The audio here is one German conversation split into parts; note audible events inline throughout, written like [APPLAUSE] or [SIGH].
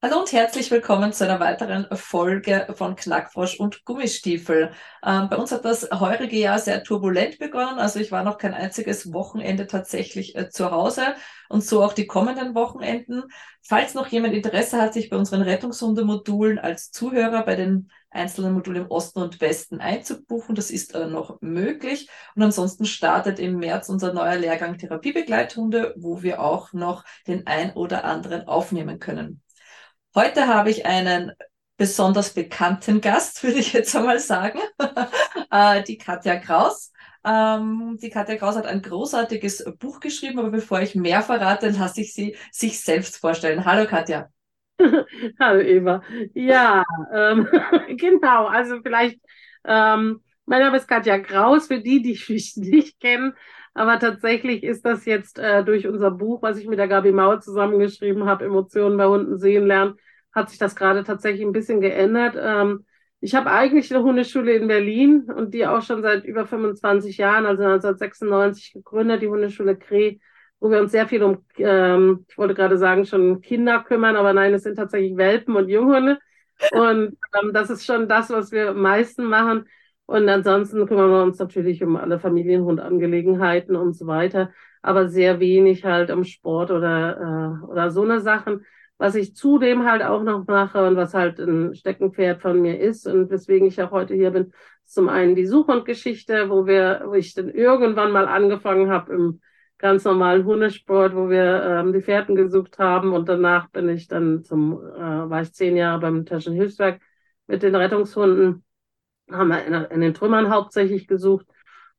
Hallo und herzlich willkommen zu einer weiteren Folge von Knackfrosch und Gummistiefel. Ähm, bei uns hat das heurige Jahr sehr turbulent begonnen. Also ich war noch kein einziges Wochenende tatsächlich äh, zu Hause und so auch die kommenden Wochenenden. Falls noch jemand Interesse hat, sich bei unseren Rettungshundemodulen als Zuhörer bei den einzelnen Modulen im Osten und Westen einzubuchen, das ist äh, noch möglich. Und ansonsten startet im März unser neuer Lehrgang Therapiebegleithunde, wo wir auch noch den ein oder anderen aufnehmen können. Heute habe ich einen besonders bekannten Gast, [LAUGHS] würde ich jetzt einmal sagen, [LAUGHS] äh, die Katja Kraus. Ähm, die Katja Kraus hat ein großartiges Buch geschrieben, aber bevor ich mehr verrate, lasse ich sie sich selbst vorstellen. Hallo Katja. [LAUGHS] Hallo Eva. Ja, ähm, genau. Also vielleicht, ähm, mein Name ist Katja Kraus, für die, die mich nicht kennen. Aber tatsächlich ist das jetzt äh, durch unser Buch, was ich mit der Gabi Mauer zusammengeschrieben habe, Emotionen bei Hunden sehen lernen, hat sich das gerade tatsächlich ein bisschen geändert. Ähm, ich habe eigentlich eine Hundeschule in Berlin und die auch schon seit über 25 Jahren, also 1996 gegründet, die Hundeschule Kree, wo wir uns sehr viel um, ähm, ich wollte gerade sagen, schon Kinder kümmern, aber nein, es sind tatsächlich Welpen und Junghunde. Und ähm, das ist schon das, was wir am meisten machen. Und ansonsten kümmern wir uns natürlich um alle Familienhundangelegenheiten und so weiter, aber sehr wenig halt um Sport oder, äh, oder so eine Sachen. Was ich zudem halt auch noch mache und was halt ein Steckenpferd von mir ist und weswegen ich auch heute hier bin, zum einen die Suchhundgeschichte, wo wir, wo ich dann irgendwann mal angefangen habe im ganz normalen Hundesport, wo wir ähm, die Pferden gesucht haben und danach bin ich dann zum, äh, war ich zehn Jahre beim Taschenhilfswerk mit den Rettungshunden haben wir in, in den Trümmern hauptsächlich gesucht.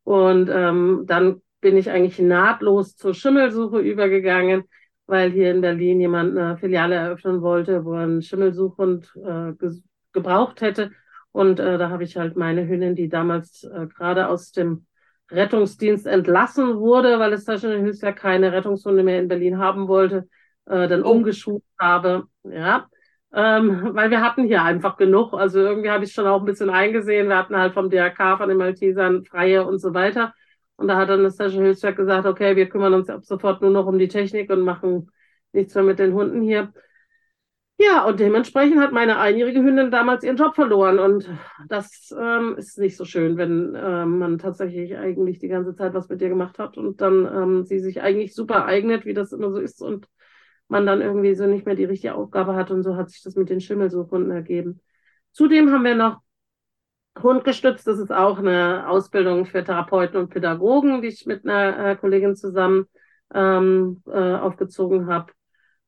Und ähm, dann bin ich eigentlich nahtlos zur Schimmelsuche übergegangen, weil hier in Berlin jemand eine Filiale eröffnen wollte, wo er einen Schimmelsuchhund äh, ge gebraucht hätte. Und äh, da habe ich halt meine Hündin, die damals äh, gerade aus dem Rettungsdienst entlassen wurde, weil es da schon höchst keine Rettungshunde mehr in Berlin haben wollte, äh, dann oh. umgeschult habe. Ja, ähm, weil wir hatten hier einfach genug. Also irgendwie habe ich schon auch ein bisschen eingesehen. Wir hatten halt vom DRK, von den Maltesern freie und so weiter. Und da hat dann das Station Hilfswerk gesagt, okay, wir kümmern uns ab sofort nur noch um die Technik und machen nichts mehr mit den Hunden hier. Ja, und dementsprechend hat meine einjährige Hündin damals ihren Job verloren. Und das ähm, ist nicht so schön, wenn ähm, man tatsächlich eigentlich die ganze Zeit was mit ihr gemacht hat und dann ähm, sie sich eigentlich super eignet, wie das immer so ist. Und man dann irgendwie so nicht mehr die richtige Aufgabe hat und so hat sich das mit den Schimmelsuchhunden ergeben. Zudem haben wir noch Hundgestützt, das ist auch eine Ausbildung für Therapeuten und Pädagogen, die ich mit einer äh, Kollegin zusammen ähm, äh, aufgezogen habe.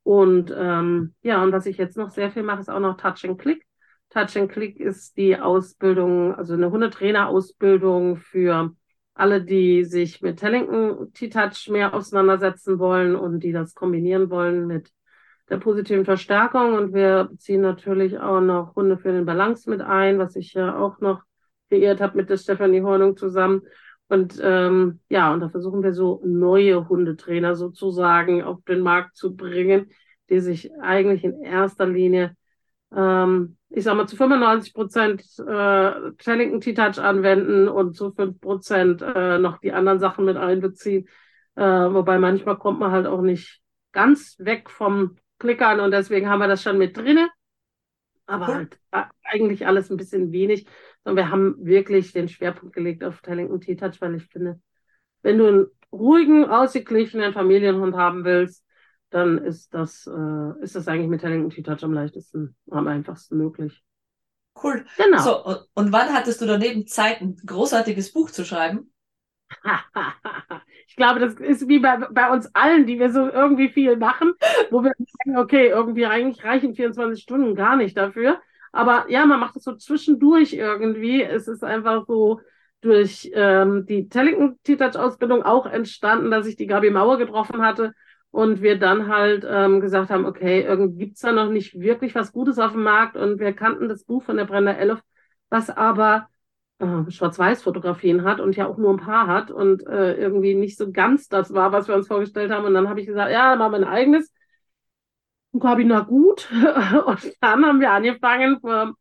Und ähm, ja, und was ich jetzt noch sehr viel mache, ist auch noch Touch and Click. Touch and Click ist die Ausbildung, also eine Hundetrainerausbildung für alle, die sich mit Tellington T-Touch mehr auseinandersetzen wollen und die das kombinieren wollen mit der positiven Verstärkung. Und wir ziehen natürlich auch noch Hunde für den Balance mit ein, was ich ja auch noch kreiert habe mit der Stefanie Hornung zusammen. Und ähm, ja, und da versuchen wir so neue Hundetrainer sozusagen auf den Markt zu bringen, die sich eigentlich in erster Linie ähm, ich sag mal, zu 95 Prozent äh, Challenging T-Touch anwenden und zu 5 Prozent äh, noch die anderen Sachen mit einbeziehen. Äh, wobei manchmal kommt man halt auch nicht ganz weg vom Klickern und deswegen haben wir das schon mit drinne. Aber cool. halt äh, eigentlich alles ein bisschen wenig. Und wir haben wirklich den Schwerpunkt gelegt auf Tellington T-Touch, weil ich finde, wenn du einen ruhigen, ausgeglichenen Familienhund haben willst, dann ist das, äh, ist das eigentlich mit Telling und T-Touch am leichtesten, am einfachsten möglich. Cool. Genau. So, und, und wann hattest du daneben Zeit, ein großartiges Buch zu schreiben? [LAUGHS] ich glaube, das ist wie bei, bei uns allen, die wir so irgendwie viel machen, wo wir sagen, okay, irgendwie eigentlich reichen 24 Stunden gar nicht dafür. Aber ja, man macht es so zwischendurch irgendwie. Es ist einfach so durch ähm, die Tellington T-Touch-Ausbildung auch entstanden, dass ich die Gabi Mauer getroffen hatte Und wir dann halt ähm, gesagt haben, okay, irgendwie gibt's da noch nicht wirklich was Gutes auf dem Markt. Und wir kannten das Buch von der Brenda Elf, was aber äh, Schwarz-Weiß-Fotografien hat und ja auch nur ein paar hat und äh, irgendwie nicht so ganz das war, was wir uns vorgestellt haben. Und dann habe ich gesagt, ja, dann machen wir ein eigenes. Und habe ich, na gut. [LAUGHS] Und dann haben wir angefangen,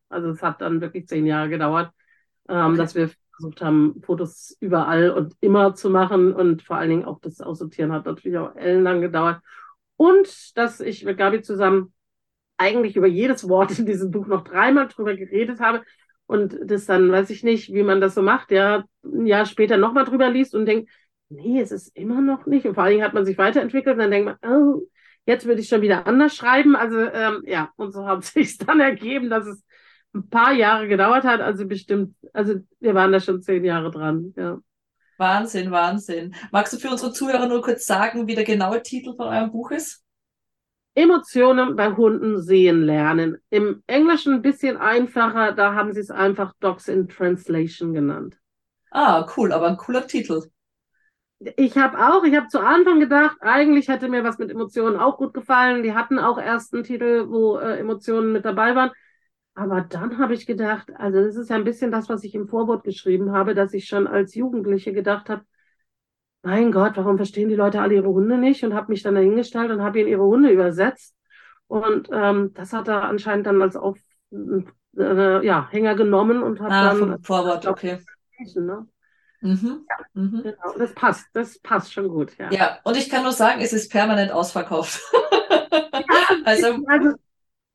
also es hat dann wirklich zehn Jahre gedauert, ähm, okay. dass wir versucht haben, Fotos überall und immer zu machen. Und vor allen Dingen auch das Aussortieren hat natürlich auch ellenlang gedauert. Und dass ich mit Gabi zusammen eigentlich über jedes Wort in diesem Buch noch dreimal drüber geredet habe und das dann, weiß ich nicht, wie man das so macht, ja, ein Jahr später nochmal drüber liest und denkt, nee, es ist immer noch nicht. Und vor allen Dingen hat man sich weiterentwickelt und dann denkt man, oh, jetzt würde ich schon wieder anders schreiben. Also ähm, ja, und so hat [LAUGHS] sich dann ergeben, dass es ein paar Jahre gedauert hat. Also bestimmt, also wir waren da schon zehn Jahre dran, ja. Wahnsinn, Wahnsinn. Magst du für unsere Zuhörer nur kurz sagen, wie der genaue Titel von eurem Buch ist? Emotionen bei Hunden sehen lernen. Im Englischen ein bisschen einfacher, da haben sie es einfach Dogs in Translation genannt. Ah, cool, aber ein cooler Titel. Ich habe auch, ich habe zu Anfang gedacht, eigentlich hätte mir was mit Emotionen auch gut gefallen. Die hatten auch erst einen Titel, wo äh, Emotionen mit dabei waren. Aber dann habe ich gedacht, also das ist ja ein bisschen das, was ich im Vorwort geschrieben habe, dass ich schon als Jugendliche gedacht habe, mein Gott, warum verstehen die Leute alle ihre Hunde nicht? Und habe mich dann dahingestellt und habe ihnen ihre Hunde übersetzt. Und ähm, das hat er anscheinend dann als auf, äh, ja, Hänger genommen und hat ah, dann. Vorwort, okay. Ne? Mhm. Ja, mhm. Genau, das passt, das passt schon gut. Ja. ja, und ich kann nur sagen, es ist permanent ausverkauft. [LAUGHS] also, also,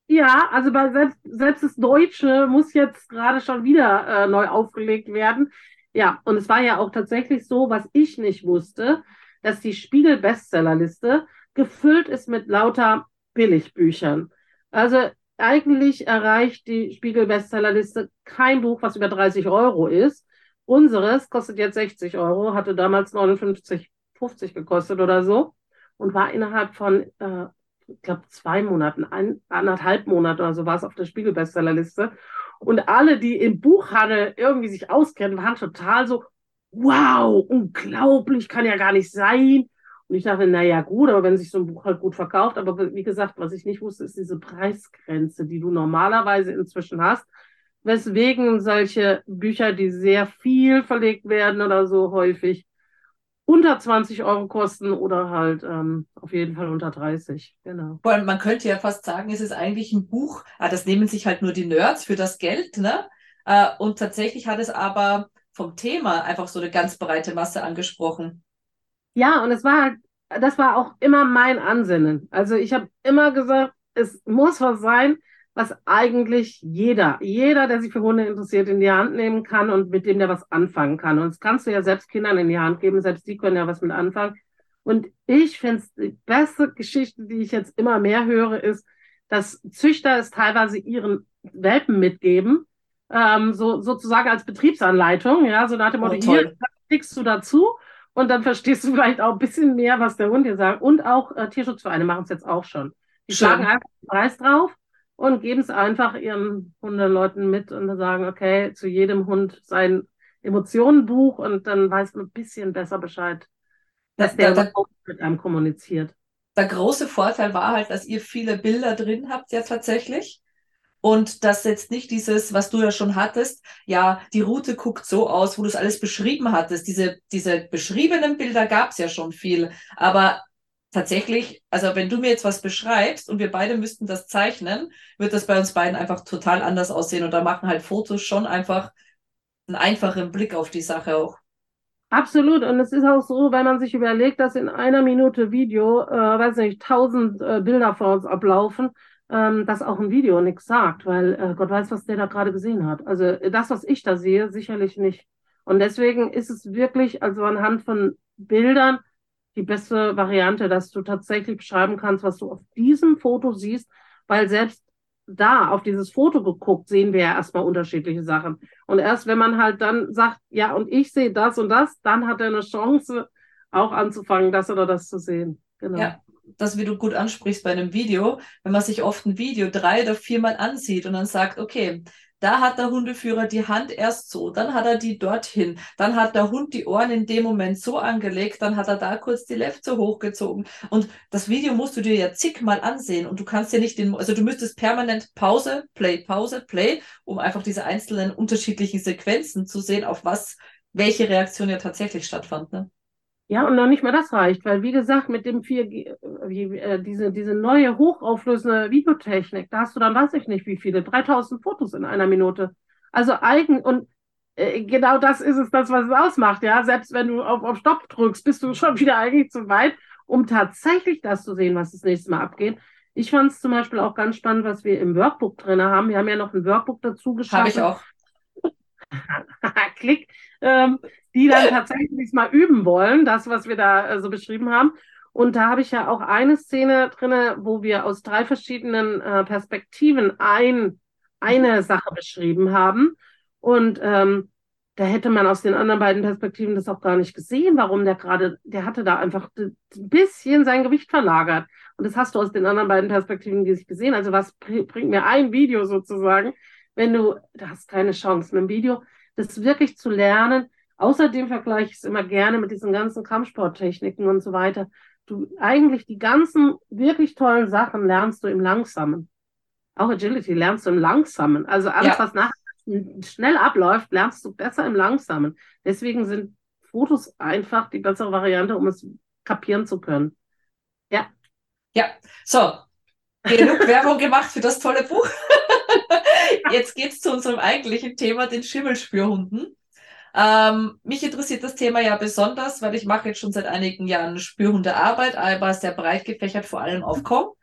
ja, also bei selbst, selbst das Deutsche muss jetzt gerade schon wieder äh, neu aufgelegt werden. Ja, und es war ja auch tatsächlich so, was ich nicht wusste, dass die Spiegel-Bestsellerliste gefüllt ist mit lauter Billigbüchern. Also eigentlich erreicht die Spiegel-Bestsellerliste kein Buch, was über 30 Euro ist. Unseres kostet jetzt 60 Euro, hatte damals 59, 50 gekostet oder so und war innerhalb von, äh, ich glaube, zwei Monaten, ein, anderthalb Monate oder so war es auf der Spiegel-Bestsellerliste. Und alle, die im Buchhandel irgendwie sich auskennen, waren total so, wow, unglaublich, kann ja gar nicht sein. Und ich dachte, naja, gut, aber wenn sich so ein Buch halt gut verkauft, aber wie gesagt, was ich nicht wusste, ist diese Preisgrenze, die du normalerweise inzwischen hast, weswegen solche Bücher, die sehr viel verlegt werden oder so häufig, unter 20 Euro kosten oder halt ähm, auf jeden Fall unter 30. Genau. Allem, man könnte ja fast sagen, es ist eigentlich ein Buch, ah, das nehmen sich halt nur die Nerds für das Geld, ne? Äh, und tatsächlich hat es aber vom Thema einfach so eine ganz breite Masse angesprochen. Ja, und es war halt, das war auch immer mein Ansinnen. Also ich habe immer gesagt, es muss was sein, was eigentlich jeder, jeder, der sich für Hunde interessiert, in die Hand nehmen kann und mit dem der was anfangen kann. Und das kannst du ja selbst Kindern in die Hand geben, selbst die können ja was mit anfangen. Und ich finde es die beste Geschichte, die ich jetzt immer mehr höre, ist, dass Züchter es teilweise ihren Welpen mitgeben, ähm, so sozusagen als Betriebsanleitung, ja, so nach dem Motto, oh, hier klickst du dazu und dann verstehst du vielleicht auch ein bisschen mehr, was der Hund dir sagt. Und auch äh, Tierschutzvereine machen es jetzt auch schon. Die Schön. schlagen einfach den Preis drauf und geben es einfach ihren Hundeleuten mit und sagen, okay, zu jedem Hund sein Emotionenbuch und dann weiß man ein bisschen besser Bescheid, dass der, der, der mit einem kommuniziert. Der große Vorteil war halt, dass ihr viele Bilder drin habt ja tatsächlich. Und dass jetzt nicht dieses, was du ja schon hattest, ja, die Route guckt so aus, wo du es alles beschrieben hattest. Diese, diese beschriebenen Bilder gab es ja schon viel. Aber tatsächlich, also wenn du mir jetzt was beschreibst und wir beide müssten das zeichnen, wird das bei uns beiden einfach total anders aussehen. Und da machen halt Fotos schon einfach einen einfachen Blick auf die Sache auch. Absolut. Und es ist auch so, wenn man sich überlegt, dass in einer Minute Video, äh, weiß nicht, tausend äh, Bilder vor uns ablaufen, ähm, dass auch ein Video nichts sagt, weil äh, Gott weiß, was der da gerade gesehen hat. Also das, was ich da sehe, sicherlich nicht. Und deswegen ist es wirklich, also anhand von Bildern, die beste Variante, dass du tatsächlich beschreiben kannst, was du auf diesem Foto siehst, weil selbst da auf dieses Foto geguckt, sehen wir ja erstmal unterschiedliche Sachen. Und erst wenn man halt dann sagt, ja, und ich sehe das und das, dann hat er eine Chance, auch anzufangen, das oder das zu sehen. Genau. Ja, das, wie du gut ansprichst bei einem Video, wenn man sich oft ein Video drei oder viermal ansieht und dann sagt, okay, Da hat der Hundeführer die Hand erst so, dann hat er die dorthin, dann hat der Hund die Ohren in dem Moment so angelegt, dann hat er da kurz die Lefze hochgezogen. Und das Video musst du dir ja zigmal ansehen und du kannst ja nicht den, also du müsstest permanent Pause, Play, Pause, Play, um einfach diese einzelnen unterschiedlichen Sequenzen zu sehen, auf was, welche Reaktion ja tatsächlich stattfand. Ne? Ja, und noch nicht mal das reicht, weil wie gesagt, mit dem 4G, wie, äh, diese, diese neue hochauflösende Videotechnik, da hast du dann weiß ich nicht wie viele, 3000 Fotos in einer Minute. Also eigen und äh, genau das ist es, das, was es ausmacht, ja. Selbst wenn du auf, auf Stopp drückst, bist du schon [LAUGHS] wieder eigentlich zu weit, um tatsächlich das zu sehen, was das nächste Mal abgeht. Ich fand es zum Beispiel auch ganz spannend, was wir im Workbook drin haben. Wir haben ja noch ein Workbook dazu geschaffen. Habe ich auch. [LAUGHS] Klick. Ähm, die dann tatsächlich mal üben wollen, das, was wir da äh, so beschrieben haben. Und da habe ich ja auch eine Szene drinne, wo wir aus drei verschiedenen äh, Perspektiven ein, eine Sache beschrieben haben. Und ähm, da hätte man aus den anderen beiden Perspektiven das auch gar nicht gesehen, warum der gerade, der hatte da einfach ein bisschen sein Gewicht verlagert. Und das hast du aus den anderen beiden Perspektiven gesehen. Also was bringt mir ein Video sozusagen, wenn du, du hast keine Chance mit dem Video, das wirklich zu lernen, Außerdem vergleiche ich es immer gerne mit diesen ganzen Kampfsporttechniken und so weiter. Du eigentlich die ganzen wirklich tollen Sachen lernst du im Langsamen. Auch Agility lernst du im Langsamen. Also alles, ja. was nachher schnell abläuft, lernst du besser im Langsamen. Deswegen sind Fotos einfach die bessere Variante, um es kapieren zu können. Ja. Ja, so. Genug [LAUGHS] Werbung gemacht für das tolle Buch. [LAUGHS] Jetzt geht's zu unserem eigentlichen Thema, den Schimmelspürhunden. Ähm, mich interessiert das Thema ja besonders, weil ich mache jetzt schon seit einigen Jahren Spürhundearbeit, aber sehr breit gefächert, vor allem auf Com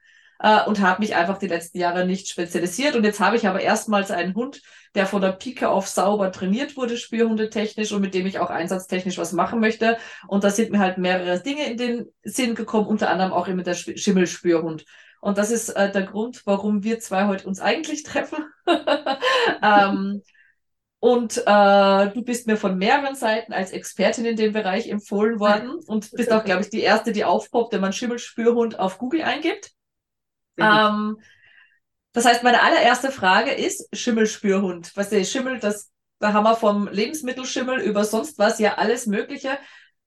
äh, und habe mich einfach die letzten Jahre nicht spezialisiert. Und jetzt habe ich aber erstmals einen Hund, der von der Pike auf sauber trainiert wurde, spürhundetechnisch und mit dem ich auch einsatztechnisch was machen möchte. Und da sind mir halt mehrere Dinge in den Sinn gekommen, unter anderem auch immer der Schimmelspürhund. Und das ist äh, der Grund, warum wir zwei heute uns eigentlich treffen. [LAUGHS] ähm, und äh, du bist mir von mehreren Seiten als Expertin in dem Bereich empfohlen worden [LAUGHS] und bist auch, glaube ich, die erste, die aufpoppt, wenn man Schimmelspürhund auf Google eingibt. Ähm, das heißt, meine allererste Frage ist Schimmelspürhund. Was der Schimmel, das, da haben wir vom Lebensmittelschimmel über sonst was ja alles Mögliche.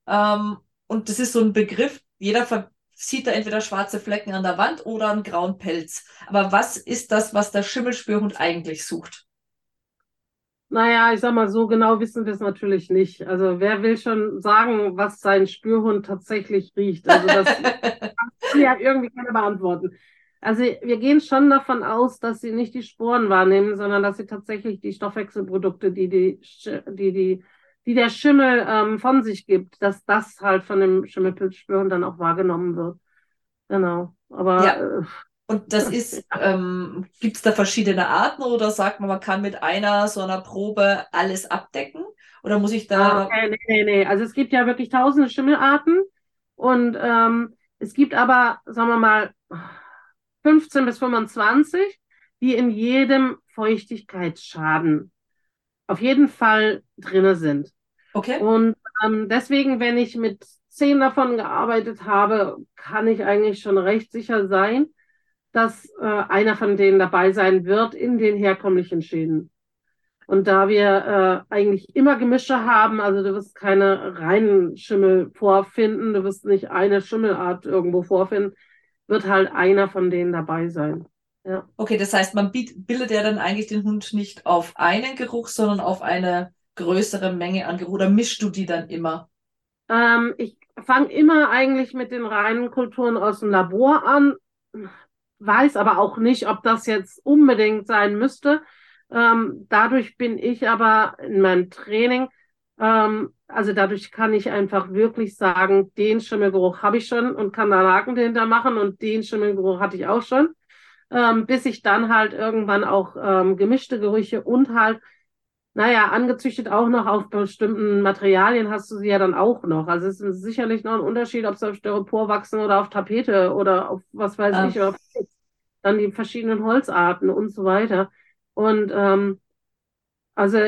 Ähm, und das ist so ein Begriff, jeder sieht da entweder schwarze Flecken an der Wand oder einen grauen Pelz. Aber was ist das, was der Schimmelspürhund eigentlich sucht? Naja, ich sag mal, so genau wissen wir es natürlich nicht. Also wer will schon sagen, was sein Spürhund tatsächlich riecht? Also das [LAUGHS] kann ja irgendwie keiner beantworten. Also wir gehen schon davon aus, dass sie nicht die Sporen wahrnehmen, sondern dass sie tatsächlich die Stoffwechselprodukte, die die, die, die, die der Schimmel ähm, von sich gibt, dass das halt von dem Schimmelpilzspürhund dann auch wahrgenommen wird. Genau. Aber ja. äh, und das [LAUGHS] ist, ähm, gibt es da verschiedene Arten oder sagt man, man kann mit einer so einer Probe alles abdecken? Oder muss ich da. Ah, okay, nee, nee, nee. Also es gibt ja wirklich tausende Schimmelarten und ähm, es gibt aber, sagen wir mal, 15 bis 25, die in jedem Feuchtigkeitsschaden auf jeden Fall drinne sind. Okay. Und ähm, deswegen, wenn ich mit zehn davon gearbeitet habe, kann ich eigentlich schon recht sicher sein, dass äh, einer von denen dabei sein wird in den herkömmlichen Schäden. Und da wir äh, eigentlich immer Gemische haben, also du wirst keine reinen Schimmel vorfinden, du wirst nicht eine Schimmelart irgendwo vorfinden, wird halt einer von denen dabei sein. Ja. Okay, das heißt, man bildet ja dann eigentlich den Hund nicht auf einen Geruch, sondern auf eine größere Menge an Geruch. Oder mischst du die dann immer? Ähm, ich fange immer eigentlich mit den reinen Kulturen aus dem Labor an weiß aber auch nicht, ob das jetzt unbedingt sein müsste. Ähm, dadurch bin ich aber in meinem Training, ähm, also dadurch kann ich einfach wirklich sagen, den Schimmelgeruch habe ich schon und kann da Haken dahinter machen und den Schimmelgeruch hatte ich auch schon, ähm, bis ich dann halt irgendwann auch ähm, gemischte Gerüche und halt naja, angezüchtet auch noch auf bestimmten Materialien hast du sie ja dann auch noch. Also es ist sicherlich noch ein Unterschied, ob sie auf Styropor wachsen oder auf Tapete oder auf was weiß Ach. ich, oder dann die verschiedenen Holzarten und so weiter. Und ähm, also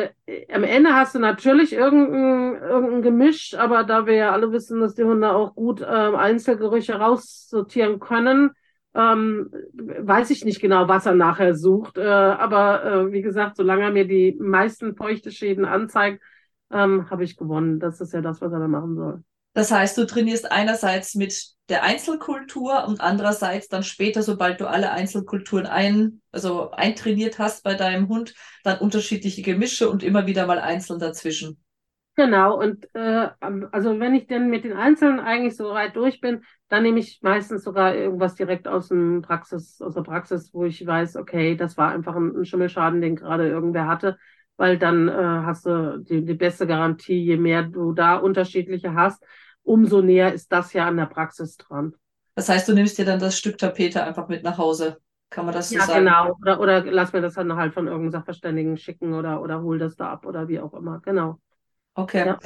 am Ende hast du natürlich irgendein, irgendein Gemisch, aber da wir ja alle wissen, dass die Hunde auch gut ähm, Einzelgerüche raussortieren können, ähm, weiß ich nicht genau, was er nachher sucht. Äh, aber äh, wie gesagt, solange er mir die meisten feuchte Schäden anzeigt, ähm, habe ich gewonnen. Das ist ja das, was er da machen soll. Das heißt, du trainierst einerseits mit der Einzelkultur und andererseits dann später, sobald du alle Einzelkulturen ein, also eintrainiert hast bei deinem Hund, dann unterschiedliche Gemische und immer wieder mal einzeln dazwischen. Genau, und äh, also wenn ich dann mit den Einzelnen eigentlich so weit durch bin, dann nehme ich meistens sogar irgendwas direkt aus dem Praxis, aus der Praxis, wo ich weiß, okay, das war einfach ein, ein Schimmelschaden, den gerade irgendwer hatte, weil dann äh, hast du die, die beste Garantie, je mehr du da unterschiedliche hast, umso näher ist das ja an der Praxis dran. Das heißt, du nimmst dir dann das Stück Tapete einfach mit nach Hause. Kann man das so ja, sagen? Ja, genau. Oder, oder lass mir das dann halt von irgendeinem Sachverständigen schicken oder, oder hol das da ab oder wie auch immer. Genau. Okay. Ja.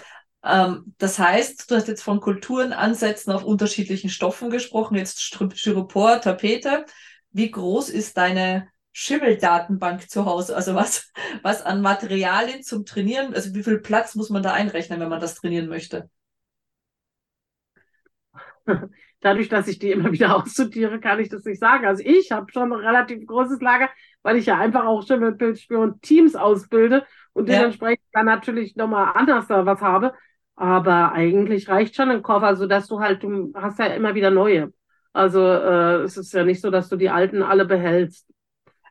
Ähm, das heißt, du hast jetzt von Kulturen, Ansätzen auf unterschiedlichen Stoffen gesprochen, jetzt Styropor, Tapete. Wie groß ist deine Schimmeldatenbank zu Hause? Also was, was an Materialien zum Trainieren, also wie viel Platz muss man da einrechnen, wenn man das trainieren möchte? [LAUGHS] Dadurch, dass ich die immer wieder [LAUGHS] aussortiere, kann ich das nicht sagen. Also ich habe schon ein relativ großes Lager, weil ich ja einfach auch Schimmelbildspiel und Teams ausbilde und ja. dementsprechend dann natürlich nochmal anders da was habe. Aber eigentlich reicht schon ein Koffer, sodass du halt, du hast ja immer wieder neue. Also äh, es ist ja nicht so, dass du die alten alle behältst.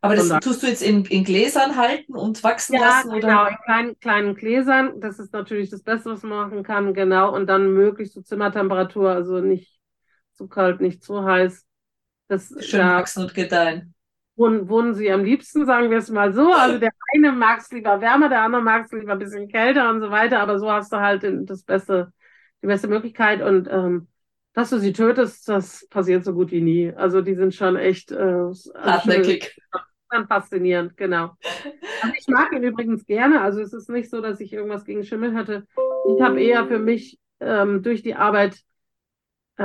Aber das tust du jetzt in, in Gläsern halten und wachsen ja, lassen? Oder? Genau, in kleinen, kleinen Gläsern. Das ist natürlich das Beste, was man machen kann, genau. Und dann möglichst so Zimmertemperatur, also nicht zu kalt, nicht zu heiß. Das, Schön da, wachsen und gedeihen wohnen, wohnen sie am liebsten, sagen wir es mal so. Also der eine mag es lieber wärmer, der andere mag es lieber ein bisschen kälter und so weiter, aber so hast du halt das beste, die beste Möglichkeit. Und ähm, dass du sie tötest, das passiert so gut wie nie. Also die sind schon echt äh, also hartnäckig. Dann faszinierend, genau. Also ich mag ihn übrigens gerne. Also es ist nicht so, dass ich irgendwas gegen Schimmel hatte. Ich habe eher für mich ähm, durch die Arbeit äh,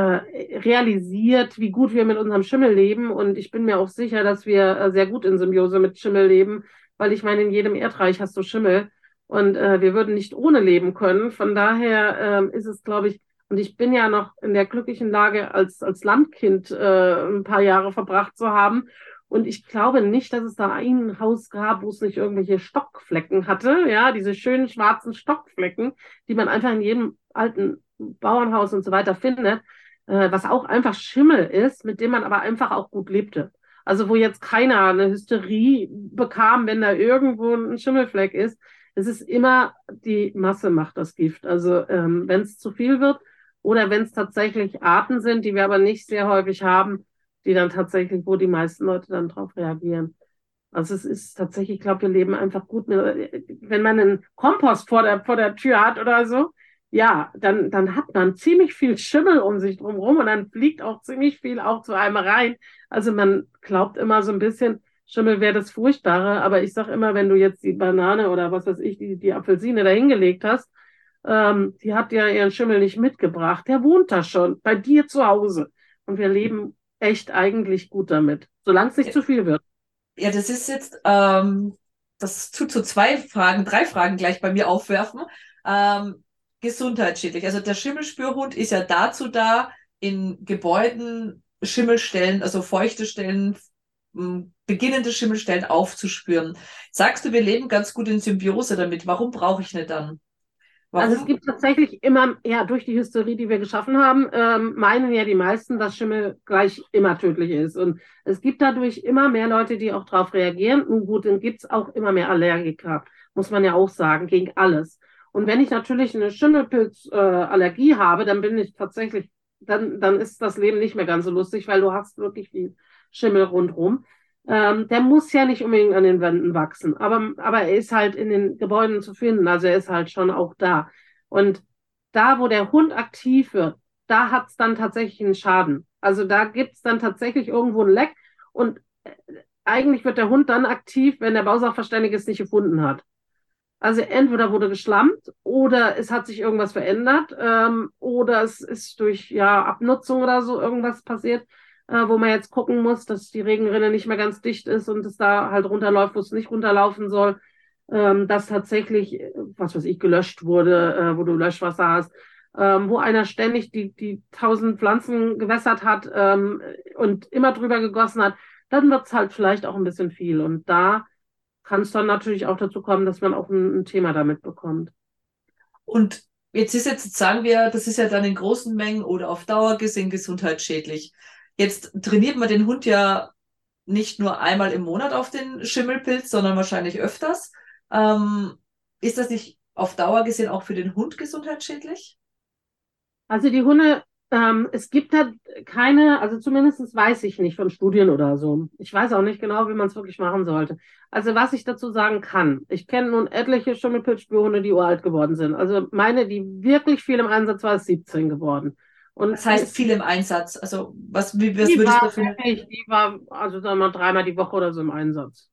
realisiert, wie gut wir mit unserem Schimmel leben. Und ich bin mir auch sicher, dass wir äh, sehr gut in Symbiose mit Schimmel leben, weil ich meine, in jedem Erdreich hast du Schimmel und äh, wir würden nicht ohne leben können. Von daher ähm, ist es, glaube ich, und ich bin ja noch in der glücklichen Lage, als, als Landkind äh, ein paar Jahre verbracht zu haben. Und ich glaube nicht, dass es da ein Haus gab, wo es nicht irgendwelche Stockflecken hatte. Ja, diese schönen schwarzen Stockflecken, die man einfach in jedem alten Bauernhaus und so weiter findet äh, was auch einfach Schimmel ist, mit dem man aber einfach auch gut lebte. Also wo jetzt keiner eine Hysterie bekam, wenn da irgendwo ein Schimmelfleck ist. Es ist immer die Masse macht das Gift. Also ähm, wenn es zu viel wird oder wenn es tatsächlich Arten sind, die wir aber nicht sehr häufig haben, die dann tatsächlich, wo die meisten Leute dann drauf reagieren. Also es ist tatsächlich, ich glaube, wir leben einfach gut. Wenn man einen Kompost vor der, vor der Tür hat oder so, ja, dann, dann hat man ziemlich viel Schimmel um sich drumherum und dann fliegt auch ziemlich viel auch zu einem rein. Also man glaubt immer so ein bisschen, Schimmel wäre das Furchtbare, aber ich sage immer, wenn du jetzt die Banane oder was weiß ich, die, die Apfelsine da hingelegt hast, ähm, die hat ja ihren Schimmel nicht mitgebracht. Der wohnt da schon, bei dir zu Hause. Und wir leben echt eigentlich gut damit, solange es nicht ja. zu viel wird. Ja, das ist jetzt, ähm, das tut so zwei Fragen, drei Fragen gleich bei mir aufwerfen. Ähm, gesundheitsschädlich. Also der Schimmelspürhund ist ja dazu da, in Gebäuden Schimmelstellen, also feuchte Stellen, beginnende Schimmelstellen aufzuspüren. Sagst du, wir leben ganz gut in Symbiose damit. Warum brauche ich nicht dann? Warum? Also es gibt tatsächlich immer, ja, durch die Hysterie, die wir geschaffen haben, ähm, meinen ja die meisten, dass Schimmel gleich immer tödlich ist. Und es gibt dadurch immer mehr Leute, die auch darauf reagieren. Und gut, dann gibt es auch immer mehr Allergiker, muss man ja auch sagen, gegen alles. Und wenn ich natürlich eine Schimmelpilzallergie äh, habe, dann bin ich tatsächlich, dann, dann ist das Leben nicht mehr ganz so lustig, weil du hast wirklich viel Schimmel rundherum. Ähm, der muss ja nicht unbedingt an den Wänden wachsen, aber, aber er ist halt in den Gebäuden zu finden, also er ist halt schon auch da. Und da, wo der Hund aktiv wird, da hat es dann tatsächlich einen Schaden. Also da gibt es dann tatsächlich irgendwo ein Leck und äh, eigentlich wird der Hund dann aktiv, wenn der Bausachverständige es nicht gefunden hat. Also entweder wurde geschlammt oder es hat sich irgendwas verändert ähm, oder es ist durch ja, Abnutzung oder so irgendwas passiert, äh, wo man jetzt gucken muss, dass die Regenrinne nicht mehr ganz dicht ist und es da halt runterläuft, wo es nicht runterlaufen soll, ähm, dass tatsächlich, was weiß ich, gelöscht wurde, äh, wo du Löschwasser hast. ähm, wo einer ständig die, die tausend Pflanzen gewässert hat ähm, und immer drüber gegossen hat, dann wird es halt vielleicht auch ein bisschen viel. Und da kann es dann natürlich auch dazu kommen, dass man auch ein, ein Thema damit bekommt. Und jetzt ist jetzt, sagen wir, das ist ja dann in großen Mengen oder auf Dauer gesehen gesundheitsschädlich. Jetzt trainiert man den Hund ja nicht nur einmal im Monat auf den Schimmelpilz, sondern wahrscheinlich öfters. Ähm, ist das nicht auf Dauer gesehen auch für den Hund gesundheitsschädlich? Also die Hunde, ähm, es gibt da keine, also zumindest weiß ich nicht von Studien oder so. Ich weiß auch nicht genau, wie man es wirklich machen sollte. Also was ich dazu sagen kann, ich kenne nun etliche Schimmelpilzspürhunde, die uralt geworden sind. Also meine, die wirklich viel im Einsatz war, ist 17 geworden. Und das heißt viel im Einsatz. Also was, wie, was die würdest du dafür? Die war, also sagen wir mal, dreimal die Woche oder so im Einsatz.